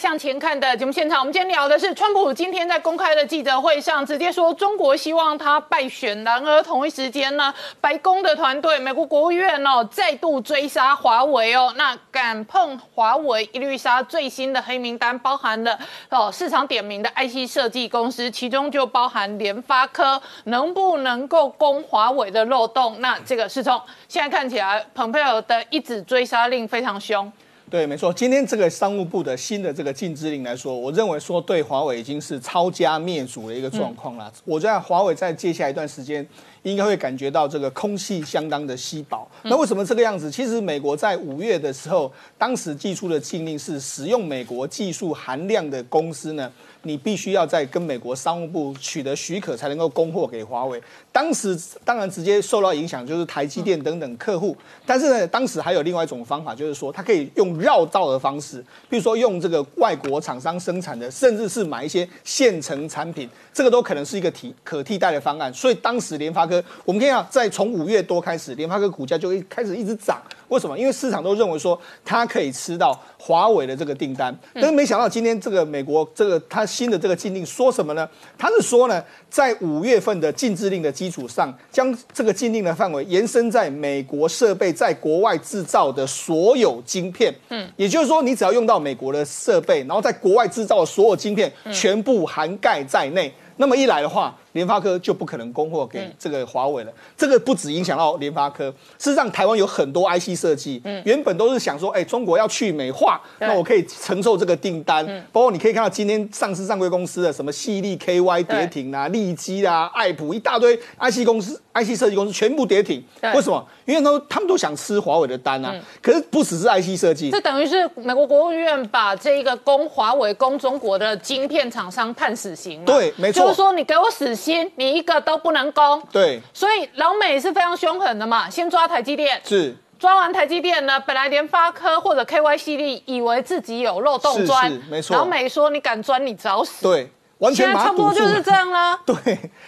向前看的节目现场，我们今天聊的是川普今天在公开的记者会上直接说中国希望他败选，然而同一时间呢，白宫的团队、美国国务院哦再度追杀华为哦，那敢碰华为一律杀，最新的黑名单包含了哦市场点名的 IC 设计公司，其中就包含联发科，能不能够攻华为的漏洞？那这个是从现在看起来，蓬佩尔的一纸追杀令非常凶。对，没错。今天这个商务部的新的这个禁止令来说，我认为说对华为已经是抄家灭族的一个状况了。我觉得华为在接下来一段时间。应该会感觉到这个空气相当的稀薄。那为什么这个样子？其实美国在五月的时候，当时寄出的禁令是使用美国技术含量的公司呢，你必须要在跟美国商务部取得许可才能够供货给华为。当时当然直接受到影响就是台积电等等客户。但是呢，当时还有另外一种方法，就是说它可以用绕道的方式，比如说用这个外国厂商生产的，甚至是买一些现成产品，这个都可能是一个替可替代的方案。所以当时联发科，我们可以看，在从五月多开始，联发科股价就一开始一直涨。为什么？因为市场都认为说它可以吃到华为的这个订单，但是没想到今天这个美国这个它新的这个禁令说什么呢？它是说呢，在五月份的禁制令的基础上，将这个禁令的范围延伸在美国设备在国外制造的所有晶片。嗯，也就是说，你只要用到美国的设备，然后在国外制造的所有晶片，全部涵盖在内。那么一来的话，联发科就不可能供货给这个华为了。这个不止影响到联发科，事实上台湾有很多 IC 设计，原本都是想说，哎，中国要去美化，那我可以承受这个订单。包括你可以看到今天上市上柜公司的什么细粒 KY 跌停啊、利基啊、爱普一大堆 IC 公司、IC 设计公司全部跌停。为什么？因为都他们都想吃华为的单啊。可是不只是 IC 设计，这等于是美国国务院把这一个供华为、供中国的晶片厂商判死刑。对，没错。就是说你给我死心，你一个都不能攻。对，所以老美是非常凶狠的嘛，先抓台积电，是抓完台积电呢，本来联发科或者 KY 系列以为自己有漏洞钻，没错。老美说你敢钻，你找死。对。完全差不多就是这样啦。对，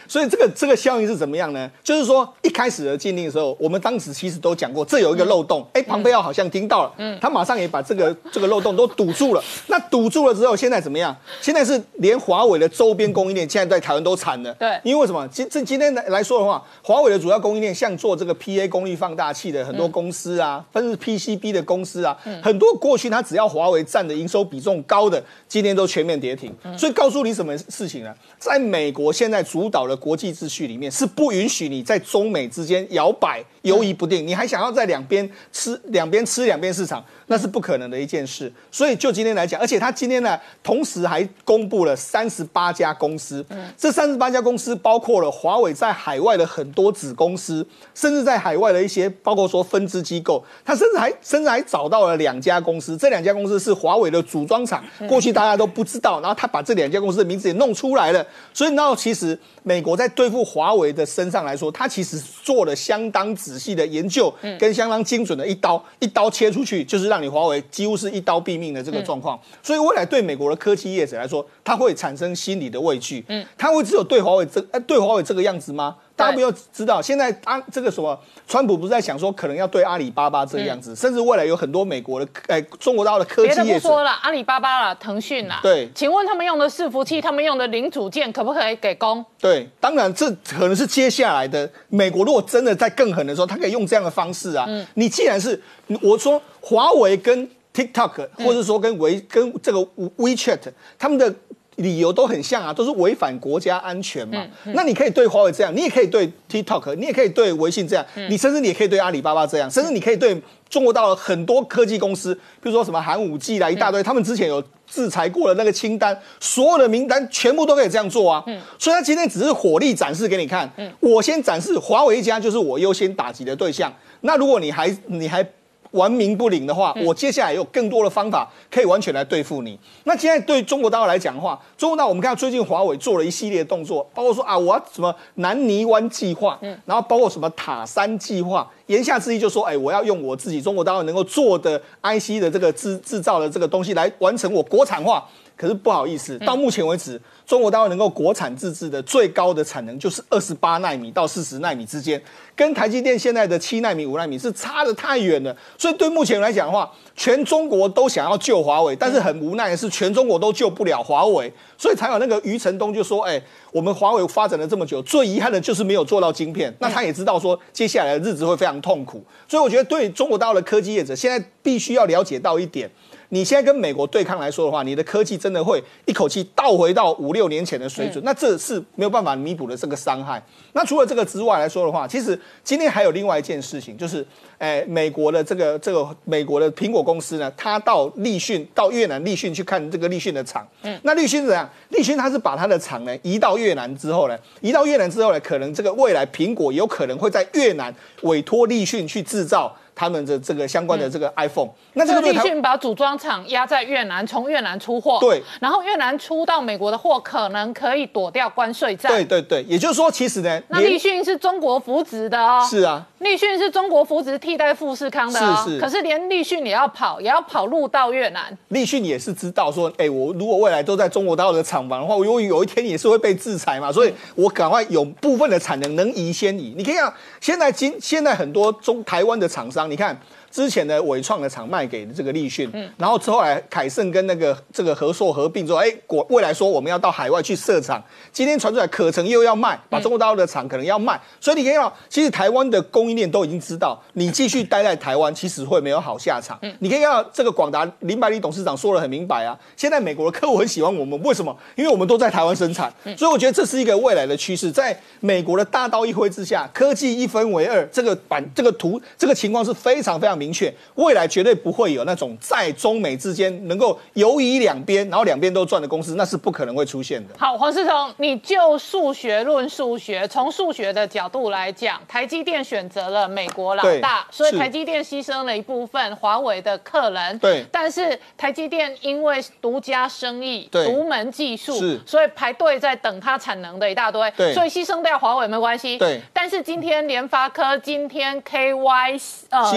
所以这个这个效应是怎么样呢？就是说一开始的禁令的时候，我们当时其实都讲过，这有一个漏洞。哎，庞培奥好像听到了，嗯，他马上也把这个这个漏洞都堵住了。那堵住了之后，现在怎么样？现在是连华为的周边供应链现在在台湾都惨了。对，因为什么？今这今天来来说的话，华为的主要供应链像做这个 PA 功率放大器的很多公司啊，分是 PCB 的公司啊，很多过去它只要华为占的营收比重高的，今天都全面跌停。所以告诉你什么事情呢？在美国现在主导的国际秩序里面，是不允许你在中美之间摇摆、游移不定。你还想要在两边吃、两边吃、两边市场，那是不可能的一件事。所以就今天来讲，而且他今天呢，同时还公布了三十八家公司。这三十八家公司包括了华为在海外的很多子公司，甚至在海外的一些，包括说分支机构。他甚至还甚至还找到了两家公司，这两家公司是华为的组装厂，过去大家都不知道。然后他把这两家公司的名字也弄出来了。所以，那其实美国在对付华为的身上来说，它其实做了相当仔细的研究，跟相当精准的一刀一刀切出去，就是让你华为几乎是一刀毙命的这个状况。所以，未来对美国的科技业者来说，它会产生心理的畏惧。嗯，它会只有对华为这对华为这个样子吗？大家不要知道，现在啊，这个什么，川普不是在想说，可能要对阿里巴巴这个样子，甚至未来有很多美国的，哎，中国大陆的科技业别的不说了，阿里巴巴了，腾讯了，对，请问他们用的伺服器，他们用的零组件，可不可以给供？对，当然这可能是接下来的美国，如果真的在更狠的时候，他可以用这样的方式啊。嗯，你既然是我说华为跟 TikTok，或者说跟微跟这个 WeChat，他们的。理由都很像啊，都是违反国家安全嘛。那你可以对华为这样，你也可以对 TikTok，你也可以对微信这样，你甚至你也可以对阿里巴巴这样，甚至你可以对中国大陆很多科技公司，比如说什么寒武纪啦一大堆，他们之前有制裁过的那个清单，所有的名单全部都可以这样做啊。所以他今天只是火力展示给你看，我先展示华为一家就是我优先打击的对象。那如果你还你还。玩民不领的话，我接下来有更多的方法可以完全来对付你。那现在对中国大陆来讲的话，中国大陆我们看到最近华为做了一系列动作，包括说啊，我要什么南泥湾计划，嗯，然后包括什么塔山计划，言下之意就说，哎，我要用我自己中国大陆能够做的 IC 的这个制制造的这个东西来完成我国产化。可是不好意思，到目前为止。中国大陆能够国产自制的最高的产能就是二十八纳米到四十纳米之间，跟台积电现在的七纳米、五纳米是差的太远了。所以对目前来讲的话，全中国都想要救华为，但是很无奈的是，全中国都救不了华为，所以才有那个余承东就说：“哎，我们华为发展了这么久，最遗憾的就是没有做到晶片。”那他也知道说，接下来的日子会非常痛苦。所以我觉得，对中国大陆的科技业者，现在必须要了解到一点。你现在跟美国对抗来说的话，你的科技真的会一口气倒回到五六年前的水准，那这是没有办法弥补的这个伤害。那除了这个之外来说的话，其实今天还有另外一件事情，就是，诶，美国的这个这个美国的苹果公司呢，他到立讯到越南立讯去看这个立讯的厂。嗯，那立讯怎样？立讯他是把他的厂呢移到越南之后呢，移到越南之后呢，可能这个未来苹果有可能会在越南委托立讯去制造。他们的这个相关的这个 iPhone。那这这个立讯把组装厂压在越南，从越南出货，对，然后越南出到美国的货可能可以躲掉关税战，对。对对，也就是说，其实呢，那立讯是中国扶植的哦，是啊，立讯是中国扶植替代富士康的哦，是是。可是连立讯也要跑，也要跑路到越南，立讯也是知道说，哎，我如果未来都在中国大陆的厂房的话，我有有一天也是会被制裁嘛，所以我赶快有部分的产能能移先移。你可以看，现在今现在很多中台湾的厂商，你看。之前的伟创的厂卖给这个立讯，嗯。然后之后来凯盛跟那个这个合硕合并之后，哎，果未来说我们要到海外去设厂，今天传出来可成又要卖，把中国大陆的厂可能要卖，所以你可以看到，其实台湾的供应链都已经知道，你继续待在台湾，其实会没有好下场。你可以看到这个广达林百里董事长说的很明白啊，现在美国的客户很喜欢我们，为什么？因为我们都在台湾生产，所以我觉得这是一个未来的趋势，在美国的大刀一挥之下，科技一分为二，这个版这个图这个情况是非常非常明确，未来绝对不会有那种在中美之间能够游移两边，然后两边都赚的公司，那是不可能会出现的。好，黄世聪，你就数学论数学，从数学的角度来讲，台积电选择了美国老大，所以台积电牺牲了一部分华为的客人。对但是台积电因为独家生意、对独门技术，所以排队在等它产能的一大堆，对所以牺牲掉华为没关系。对但是今天联发科、今天 KY 呃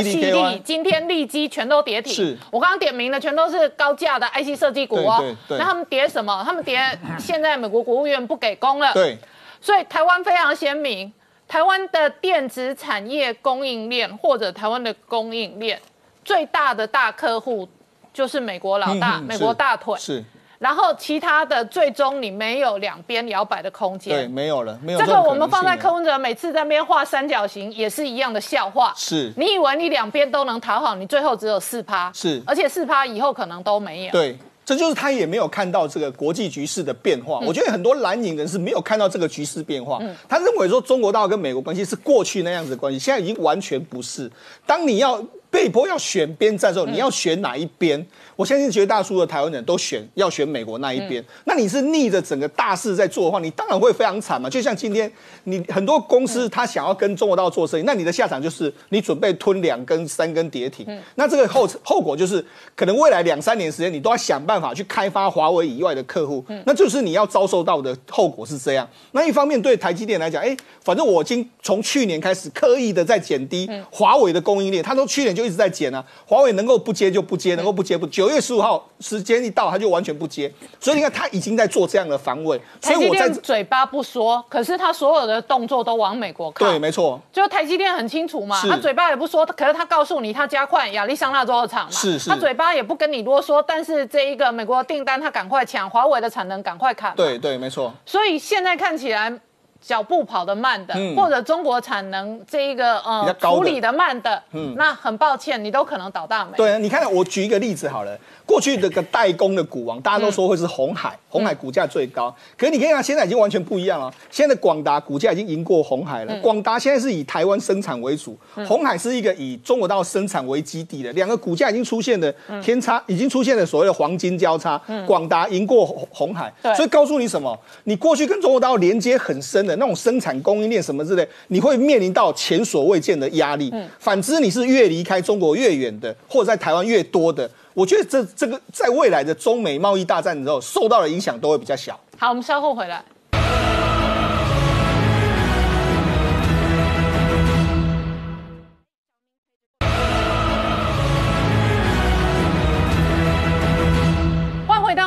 今天利基全都跌停。是我刚刚点名的全都是高价的 IC 设计股哦。对对对那他们跌什么？他们跌 现在美国国务院不给供了。对，所以台湾非常鲜明，台湾的电子产业供应链或者台湾的供应链最大的大客户就是美国老大，美国大腿。是然后其他的最终你没有两边摇摆的空间对，间。没有了，没有这个我们放在能性了柯文哲每次在那边画三角形也是一样的笑话。是你以为你两边都能讨好，你最后只有四趴。是而且四趴以后可能都没有。对，这就是他也没有看到这个国际局势的变化。嗯我觉得很多蓝营人是没有看到这个局势变化，他认为说中国大陆跟美国关系是过去那样子的关系，现在已经完全不是。当你要被迫要选边站的时候，你要选哪一边？我相信绝大多数的台湾人都选要选美国那一边。那你是逆着整个大势在做的话，你当然会非常惨嘛。就像今天你很多公司他想要跟中国大陆做生意，那你的下场就是你准备吞两根、三根跌停。那这个后后果就是，可能未来两三年时间，你都要想办法去开发华为以外的客户，那就是你要遭受到的后果是这样。那一方面对台积电来讲，哎，反正我已经从去年开始刻意的在减低华为的供应链，他都去年就一直在减啊，华为能够不接就不接，能够不接不。九月十五号时间一到，他就完全不接，所以你看他已经在做这样的防卫，所台积以我嘴巴不说，可是他所有的动作都往美国靠。对，没错，就台积电很清楚嘛，他嘴巴也不说，可是他告诉你他加快亚利桑那州的厂嘛，是是他嘴巴也不跟你啰嗦，但是这一个美国的订单他赶快抢，华为的产能赶快砍，，对对，没错。所以现在看起来。脚步跑得慢的，嗯。或者中国产能这一个呃处理的慢的，嗯。那很抱歉，你都可能倒大霉。对啊，你看，我举一个例子好了，过去这个代工的股王，大家都说会是红海，红海股价最高。可是你可以看，现在已经完全不一样了。现在的广达股价已经赢过红海了。广达现在是以台湾生产为主，红海是一个以中国大陆生产为基地的，两个股价已经出现了天差，已经出现了所谓的黄金交叉。广达赢过红红海，所以告诉你什么？你过去跟中国大陆连接很深的那种生产供应链什么之类，你会面临到前所未见的压力。反之，你是越离开中国越远的，或者在台湾越多的，我觉得这这个在未来的中美贸易大战之后，受到的影响都会比较小。好，我们稍后回来。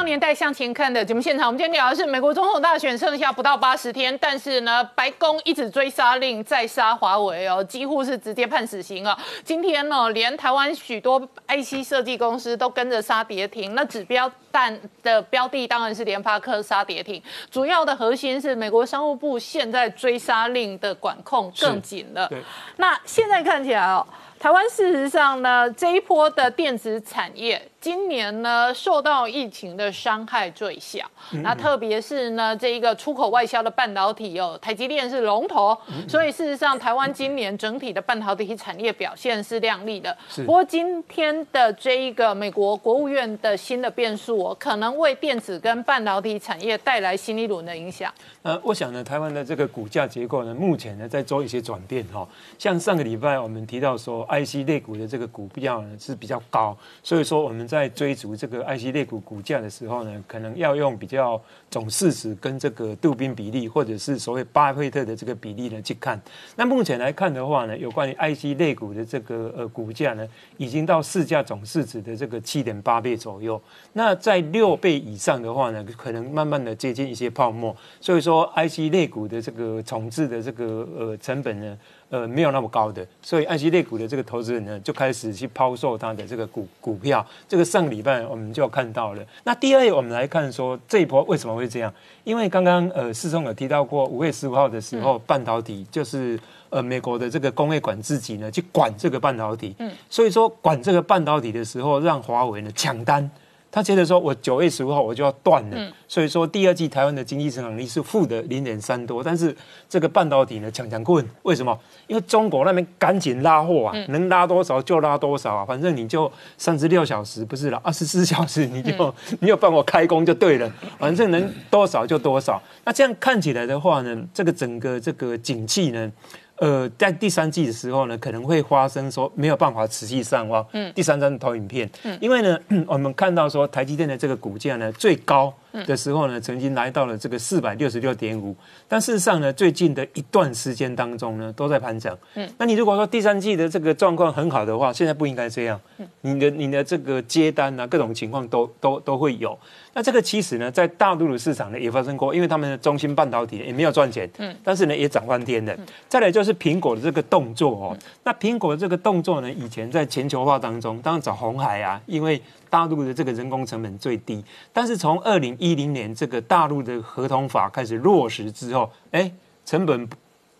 年代向前看的节目现场，我们今天聊的是美国总统大选剩下不到八十天，但是呢，白宫一直追杀令，再杀华为哦，几乎是直接判死刑哦。今天呢，连台湾许多 IC 设计公司都跟着杀跌停，那指标弹的标的当然是联发科杀跌停，主要的核心是美国商务部现在追杀令的管控更紧了。那现在看起来哦。台湾事实上呢，这一波的电子产业今年呢受到疫情的伤害最小，那特别是呢这一个出口外销的半导体哦，台积电是龙头，所以事实上台湾今年整体的半导体产业表现是亮丽的。不过今天的这一个美国国务院的新的变数哦，可能为电子跟半导体产业带来新一轮的影响。呃，我想呢，台湾的这个股价结构呢，目前呢在做一些转变哈。像上个礼拜我们提到说，IC 类股的这个股票呢是比较高，所以说我们在在追逐这个 IC 类股股价的时候呢，可能要用比较总市值跟这个杜宾比例，或者是所谓巴菲特的这个比例呢去看。那目前来看的话呢，有关于 IC 类股的这个呃股价呢，已经到市价总市值的这个七点八倍左右。那在六倍以上的话呢，可能慢慢的接近一些泡沫。所以说。说 IC 类股的这个重置的这个呃成本呢，呃没有那么高的，所以 IC 类股的这个投资人呢就开始去抛售他的这个股股票。这个上礼拜我们就看到了。那第二，我们来看说这一波为什么会这样？因为刚刚呃四中有提到过，五月十五号的时候，半导体就是呃美国的这个工业管制局呢去管这个半导体，嗯，所以说管这个半导体的时候，让华为呢抢单。他接着说：“我九月十五号我就要断了，所以说第二季台湾的经济增长率是负的零点三多，但是这个半导体呢强强困，为什么？因为中国那边赶紧拉货啊，能拉多少就拉多少啊，反正你就三十六小时不是了，二十四小时你就 你有帮我开工就对了，反正能多少就多少。那这样看起来的话呢，这个整个这个景气呢。”呃，在第三季的时候呢，可能会发生说没有办法持续上望。嗯，第三张投影片，嗯，因为呢，我们看到说台积电的这个股价呢，最高的时候呢，曾经来到了这个四百六十六点五，但事实上呢，最近的一段时间当中呢，都在盘整。嗯，那你如果说第三季的这个状况很好的话，现在不应该这样。嗯，你的你的这个接单啊，各种情况都都都会有。那这个其实呢，在大陆的市场呢也发生过，因为他们的中芯半导体也没有赚钱，嗯，但是呢也涨翻天的。再来就是苹果的这个动作哦，那苹果的这个动作呢，以前在全球化当中，当然找红海啊，因为大陆的这个人工成本最低，但是从二零一零年这个大陆的合同法开始落实之后，哎，成本，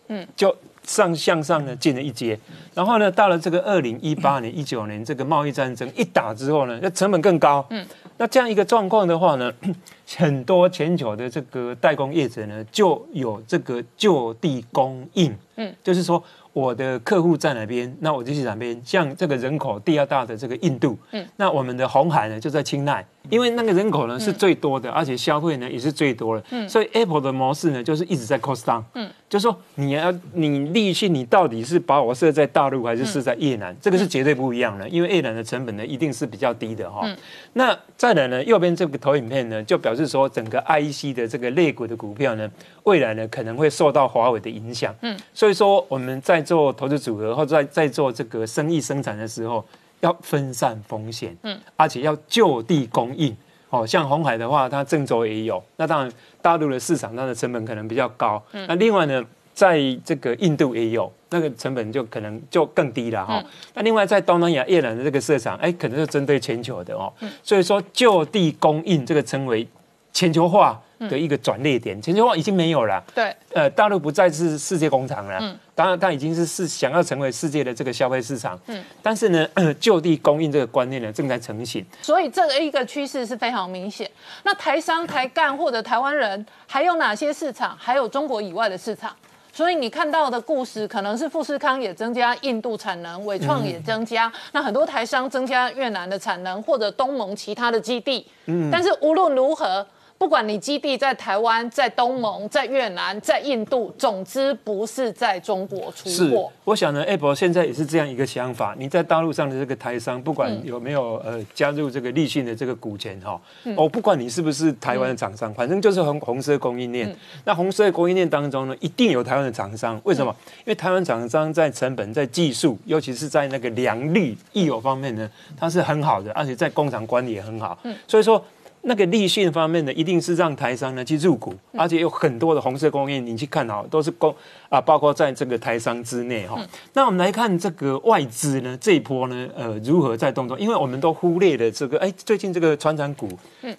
嗯，就。上向上呢进了一阶，然后呢到了这个二零一八年、一九年这个贸易战争一打之后呢，那成本更高。嗯，那这样一个状况的话呢，很多全球的这个代工业者呢就有这个就地供应。嗯，就是说。我的客户在哪边，那我就去哪边。像这个人口第二大的这个印度，嗯，那我们的红海呢就在清奈，因为那个人口呢是最多的，而且消费呢也是最多的，嗯，所以 Apple 的模式呢就是一直在 cost down，嗯，就说你要你利息，你到底是把我设在大陆还是设在越南，这个是绝对不一样的，因为越南的成本呢一定是比较低的哈。那再来呢，右边这个投影片呢就表示说，整个 IEC 的这个类股的股票呢，未来呢可能会受到华为的影响，嗯，所以说我们在做投资组合或者在在做这个生意生产的时候，要分散风险，嗯，而且要就地供应。哦，像红海的话，它郑州也有。那当然，大陆的市场它的成本可能比较高。嗯，那另外呢，在这个印度也有，那个成本就可能就更低了哈。那另外在东南亚、越南的这个市场，哎，可能是针对全球的哦。嗯，所以说就地供应这个称为全球化。的一个转捩点，全球化已经没有了。对，呃，大陆不再是世界工厂了。嗯，当然，它已经是是想要成为世界的这个消费市场。嗯，但是呢，就地供应这个观念呢，正在成型。所以这个一个趋势是非常明显。那台商、台干或者台湾人还有哪些市场？还有中国以外的市场？所以你看到的故事，可能是富士康也增加印度产能，伟创也增加，那很多台商增加越南的产能，或者东盟其他的基地。嗯，但是无论如何。不管你基地在台湾、在东盟、在越南、在印度，总之不是在中国出货。我想呢，Apple 现在也是这样一个想法。你在大陆上的这个台商，不管有没有呃加入这个立讯的这个股权哈，哦，不管你是不是台湾的厂商，反正就是红红色供应链。那红色供应链当中呢，一定有台湾的厂商。为什么？因为台湾厂商在成本、在技术，尤其是在那个良率、易有方面呢，它是很好的，而且在工厂管理也很好。所以说。那个立讯方面呢，一定是让台商呢去入股，而且有很多的红色供应，你去看哦，都是供啊，包括在这个台商之内哈。那我们来看这个外资呢，这一波呢，呃，如何在动作？因为我们都忽略了这个，哎，最近这个船长股，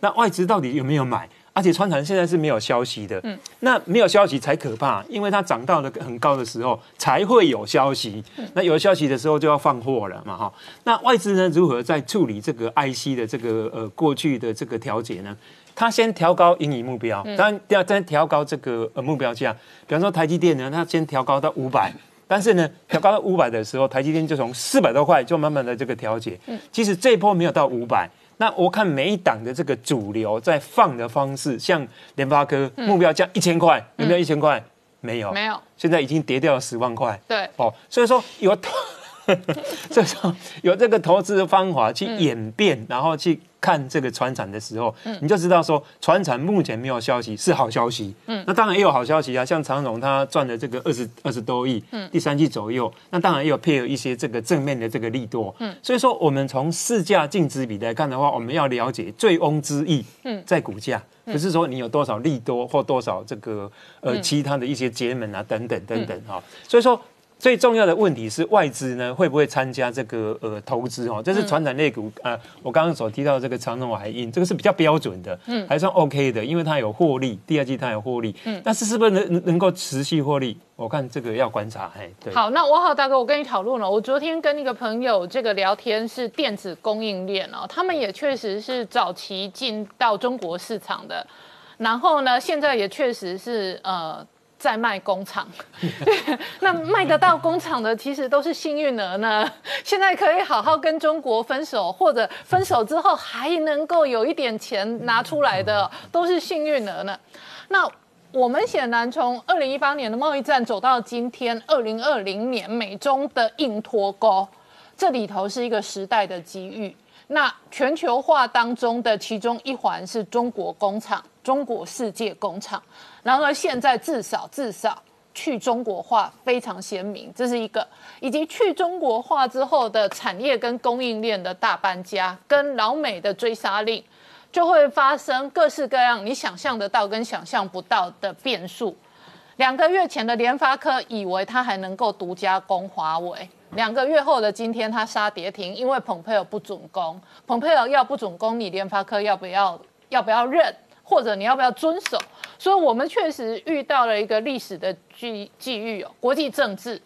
那外资到底有没有买？而且川产现在是没有消息的，嗯，那没有消息才可怕，因为它涨到了很高的时候才会有消息，那有消息的时候就要放货了嘛，哈。那外资呢如何在处理这个 IC 的这个呃过去的这个调节呢？它先调高盈余目标，当然要再调高这个呃目标价，比方说台积电呢，它先调高到五百。但是呢，调高到五百的时候，台积电就从四百多块就慢慢的这个调节。嗯，其实这一波没有到五百。那我看每一档的这个主流在放的方式，像联发科目标价一千块，有没有一千块？没有，没有。现在已经跌掉了十万块。对，哦，所以说有，所以说有这个投资的方法去演变，然后去。看这个船产的时候，你就知道说船产目前没有消息是好消息。嗯，那当然也有好消息啊，像长荣他赚了这个二十二十多亿，嗯，第三季左右，那当然也有配合一些这个正面的这个利多。嗯，所以说我们从市价净值比来看的话，我们要了解醉翁之意，嗯，在股价，不是说你有多少利多或多少这个呃其他的一些节门啊等等等等哈，所以说。最重要的问题是外资呢会不会参加这个呃投资哦？这是传统类股啊，我刚刚所提到这个长荣海印，这个是比较标准的，嗯，还算 OK 的，因为它有获利，第二季它有获利，嗯，但是是不是能能够持续获利？我看这个要观察，嘿，对。好，那我好大哥，我跟你讨论了，我昨天跟一个朋友这个聊天是电子供应链哦，他们也确实是早期进到中国市场的，然后呢，现在也确实是呃。在卖工厂，那卖得到工厂的其实都是幸运儿呢。现在可以好好跟中国分手，或者分手之后还能够有一点钱拿出来的，都是幸运儿呢。那我们显然从二零一八年的贸易战走到今天二零二零年美中的硬脱钩，这里头是一个时代的机遇。那全球化当中的其中一环是中国工厂。中国世界工厂，然而现在至少至少去中国化非常鲜明，这是一个，以及去中国化之后的产业跟供应链的大搬家，跟老美的追杀令，就会发生各式各样你想象得到跟想象不到的变数。两个月前的联发科以为它还能够独家攻华为，两个月后的今天它杀跌停，因为蓬佩尔不准攻，蓬佩尔要不准攻，你联发科要不要要不要认？或者你要不要遵守？所以我们确实遇到了一个历史的际际遇哦，国际政治，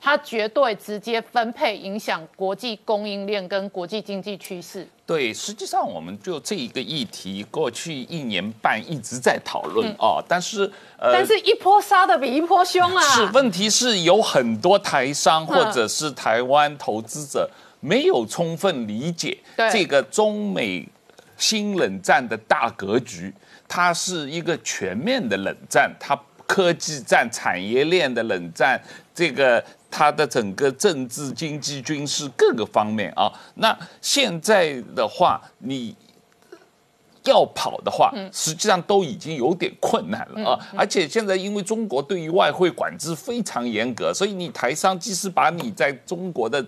它绝对直接分配影响国际供应链跟国际经济趋势。对，实际上我们就这一个议题，过去一年半一直在讨论哦，但是呃，但是一波杀的比一波凶啊。是，问题是有很多台商或者是台湾投资者没有充分理解这个中美。新冷战的大格局，它是一个全面的冷战，它科技战、产业链的冷战，这个它的整个政治、经济、军事各个方面啊。那现在的话，你要跑的话，实际上都已经有点困难了啊。而且现在因为中国对于外汇管制非常严格，所以你台商即使把你在中国的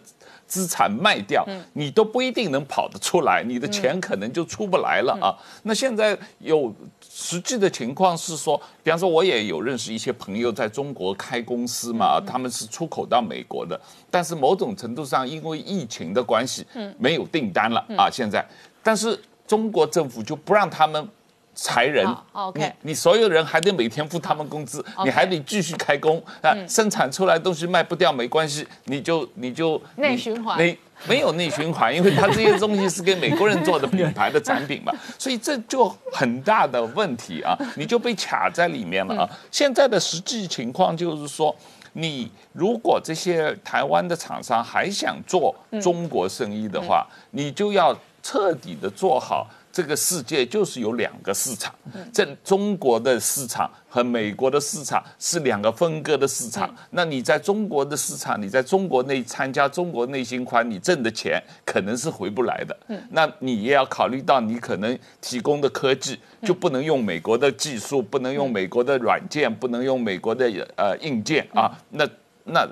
资产卖掉，你都不一定能跑得出来，你的钱可能就出不来了啊。那现在有实际的情况是说，比方说我也有认识一些朋友在中国开公司嘛，他们是出口到美国的，但是某种程度上因为疫情的关系，没有订单了啊。现在，但是中国政府就不让他们。裁人，OK，你所有人还得每天付他们工资，你还得继续开工。啊，生产出来东西卖不掉没关系，你就你就内循环，没没有内循环，因为他这些东西是给美国人做的品牌的产品嘛，所以这就很大的问题啊，你就被卡在里面了啊。现在的实际情况就是说，你如果这些台湾的厂商还想做中国生意的话，你就要彻底的做好。这个世界就是有两个市场，这中国的市场和美国的市场是两个分割的市场。那你在中国的市场，你在中国内参加中国内循环，你挣的钱可能是回不来的。那你也要考虑到，你可能提供的科技就不能用美国的技术，不能用美国的软件，不能用美国的呃硬件啊。那那。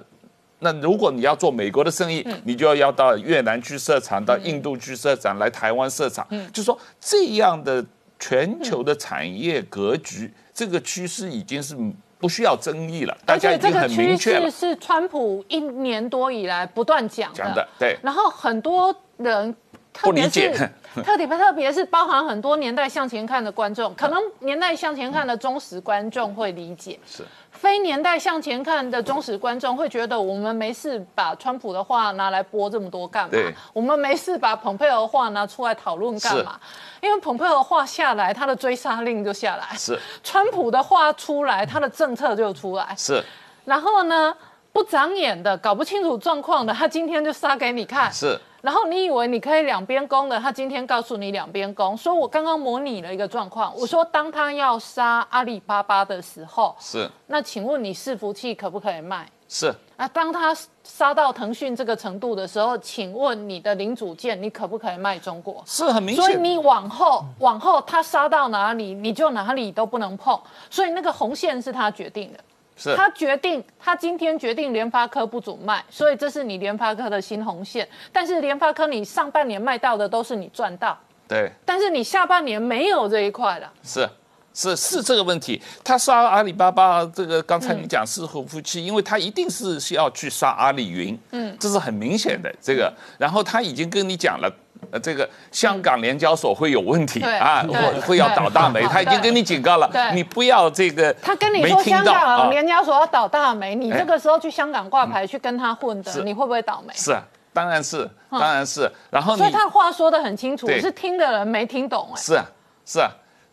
那如果你要做美国的生意，你就要要到越南去设厂，到印度去设厂，来台湾设厂。就说这样的全球的产业格局，这个趋势已经是不需要争议了，大家已经很明确了。是川普一年多以来不断讲讲的，对。然后很多人不理解，特别特别是包含很多年代向前看的观众，可能年代向前看的忠实观众会理解，是非年代向前看的忠实观众会觉得我们没事把川普的话拿来播这么多干嘛？我们没事把蓬佩奥的话拿出来讨论干嘛？因为蓬佩奥的话下来，他的追杀令就下来；是川普的话出来，他的政策就出来。是然后呢，不长眼的、搞不清楚状况的，他今天就杀给你看。是然后你以为你可以两边攻的，他今天告诉你两边攻。所以我刚刚模拟了一个状况，我说当他要杀阿里巴巴的时候，是那请问你伺服器可不可以卖？是啊，当他杀到腾讯这个程度的时候，请问你的零组件你可不可以卖中国？是很明显。所以你往后往后他杀到哪里，你就哪里都不能碰。所以那个红线是他决定的。是他决定，他今天决定联发科不准卖，所以这是你联发科的新红线。但是联发科你上半年卖到的都是你赚到，对，但是你下半年没有这一块了。是。是是这个问题，他杀阿里巴巴，这个刚才你讲是和夫妻，因为他一定是是要去杀阿里云，嗯，这是很明显的这个。然后他已经跟你讲了，呃，这个香港联交所会有问题啊，会会要倒大霉，他已经跟你警告了，你不要这个。他跟你说香港联交所要倒大霉，你这个时候去香港挂牌去跟他混的，你会不会倒霉？是，当然是，当然是。然后所以他话说的很清楚，是听的人没听懂哎。是啊，是啊。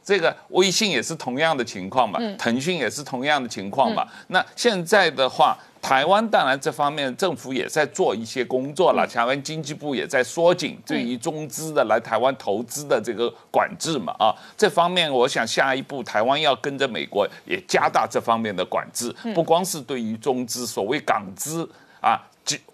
这个微信也是同样的情况嘛，腾讯也是同样的情况嘛。那现在的话，台湾当然这方面政府也在做一些工作了，台湾经济部也在缩紧对于中资的来台湾投资的这个管制嘛。啊，这方面我想下一步台湾要跟着美国也加大这方面的管制，不光是对于中资，所谓港资啊。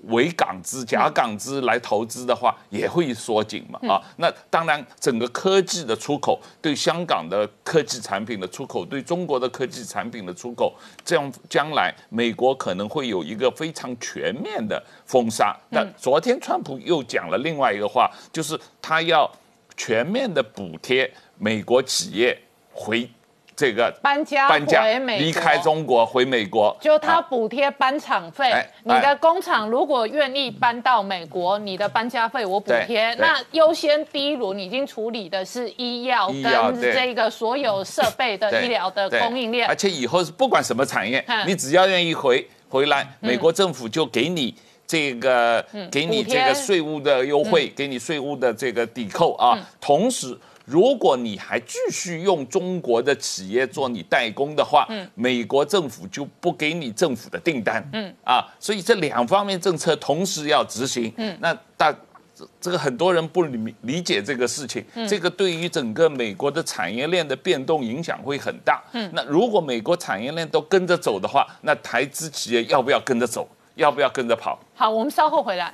伪港资、假港资来投资的话，也会缩紧嘛？啊，那当然，整个科技的出口，对香港的科技产品的出口，对中国的科技产品的出口，这样将来美国可能会有一个非常全面的封杀。那昨天川普又讲了另外一个话，就是他要全面的补贴美国企业回。这个搬家搬家离开中国回美国，就他补贴搬厂费。你的工厂如果愿意搬到美国，你的搬家费我补贴。那优先第一轮已经处理的是医药跟这个所有设备的医疗的供应链。而且以后是不管什么产业，你只要愿意回回来，美国政府就给你这个给你这个税务的优惠，给你税务的这个抵扣啊，同时。如果你还继续用中国的企业做你代工的话，嗯，美国政府就不给你政府的订单，嗯。啊，所以这两方面政策同时要执行，嗯，那大这个很多人不理理解这个事情，这个对于整个美国的产业链的变动影响会很大，嗯，那如果美国产业链都跟着走的话，那台资企业要不要跟着走？要不要跟着跑？好，我们稍后回来。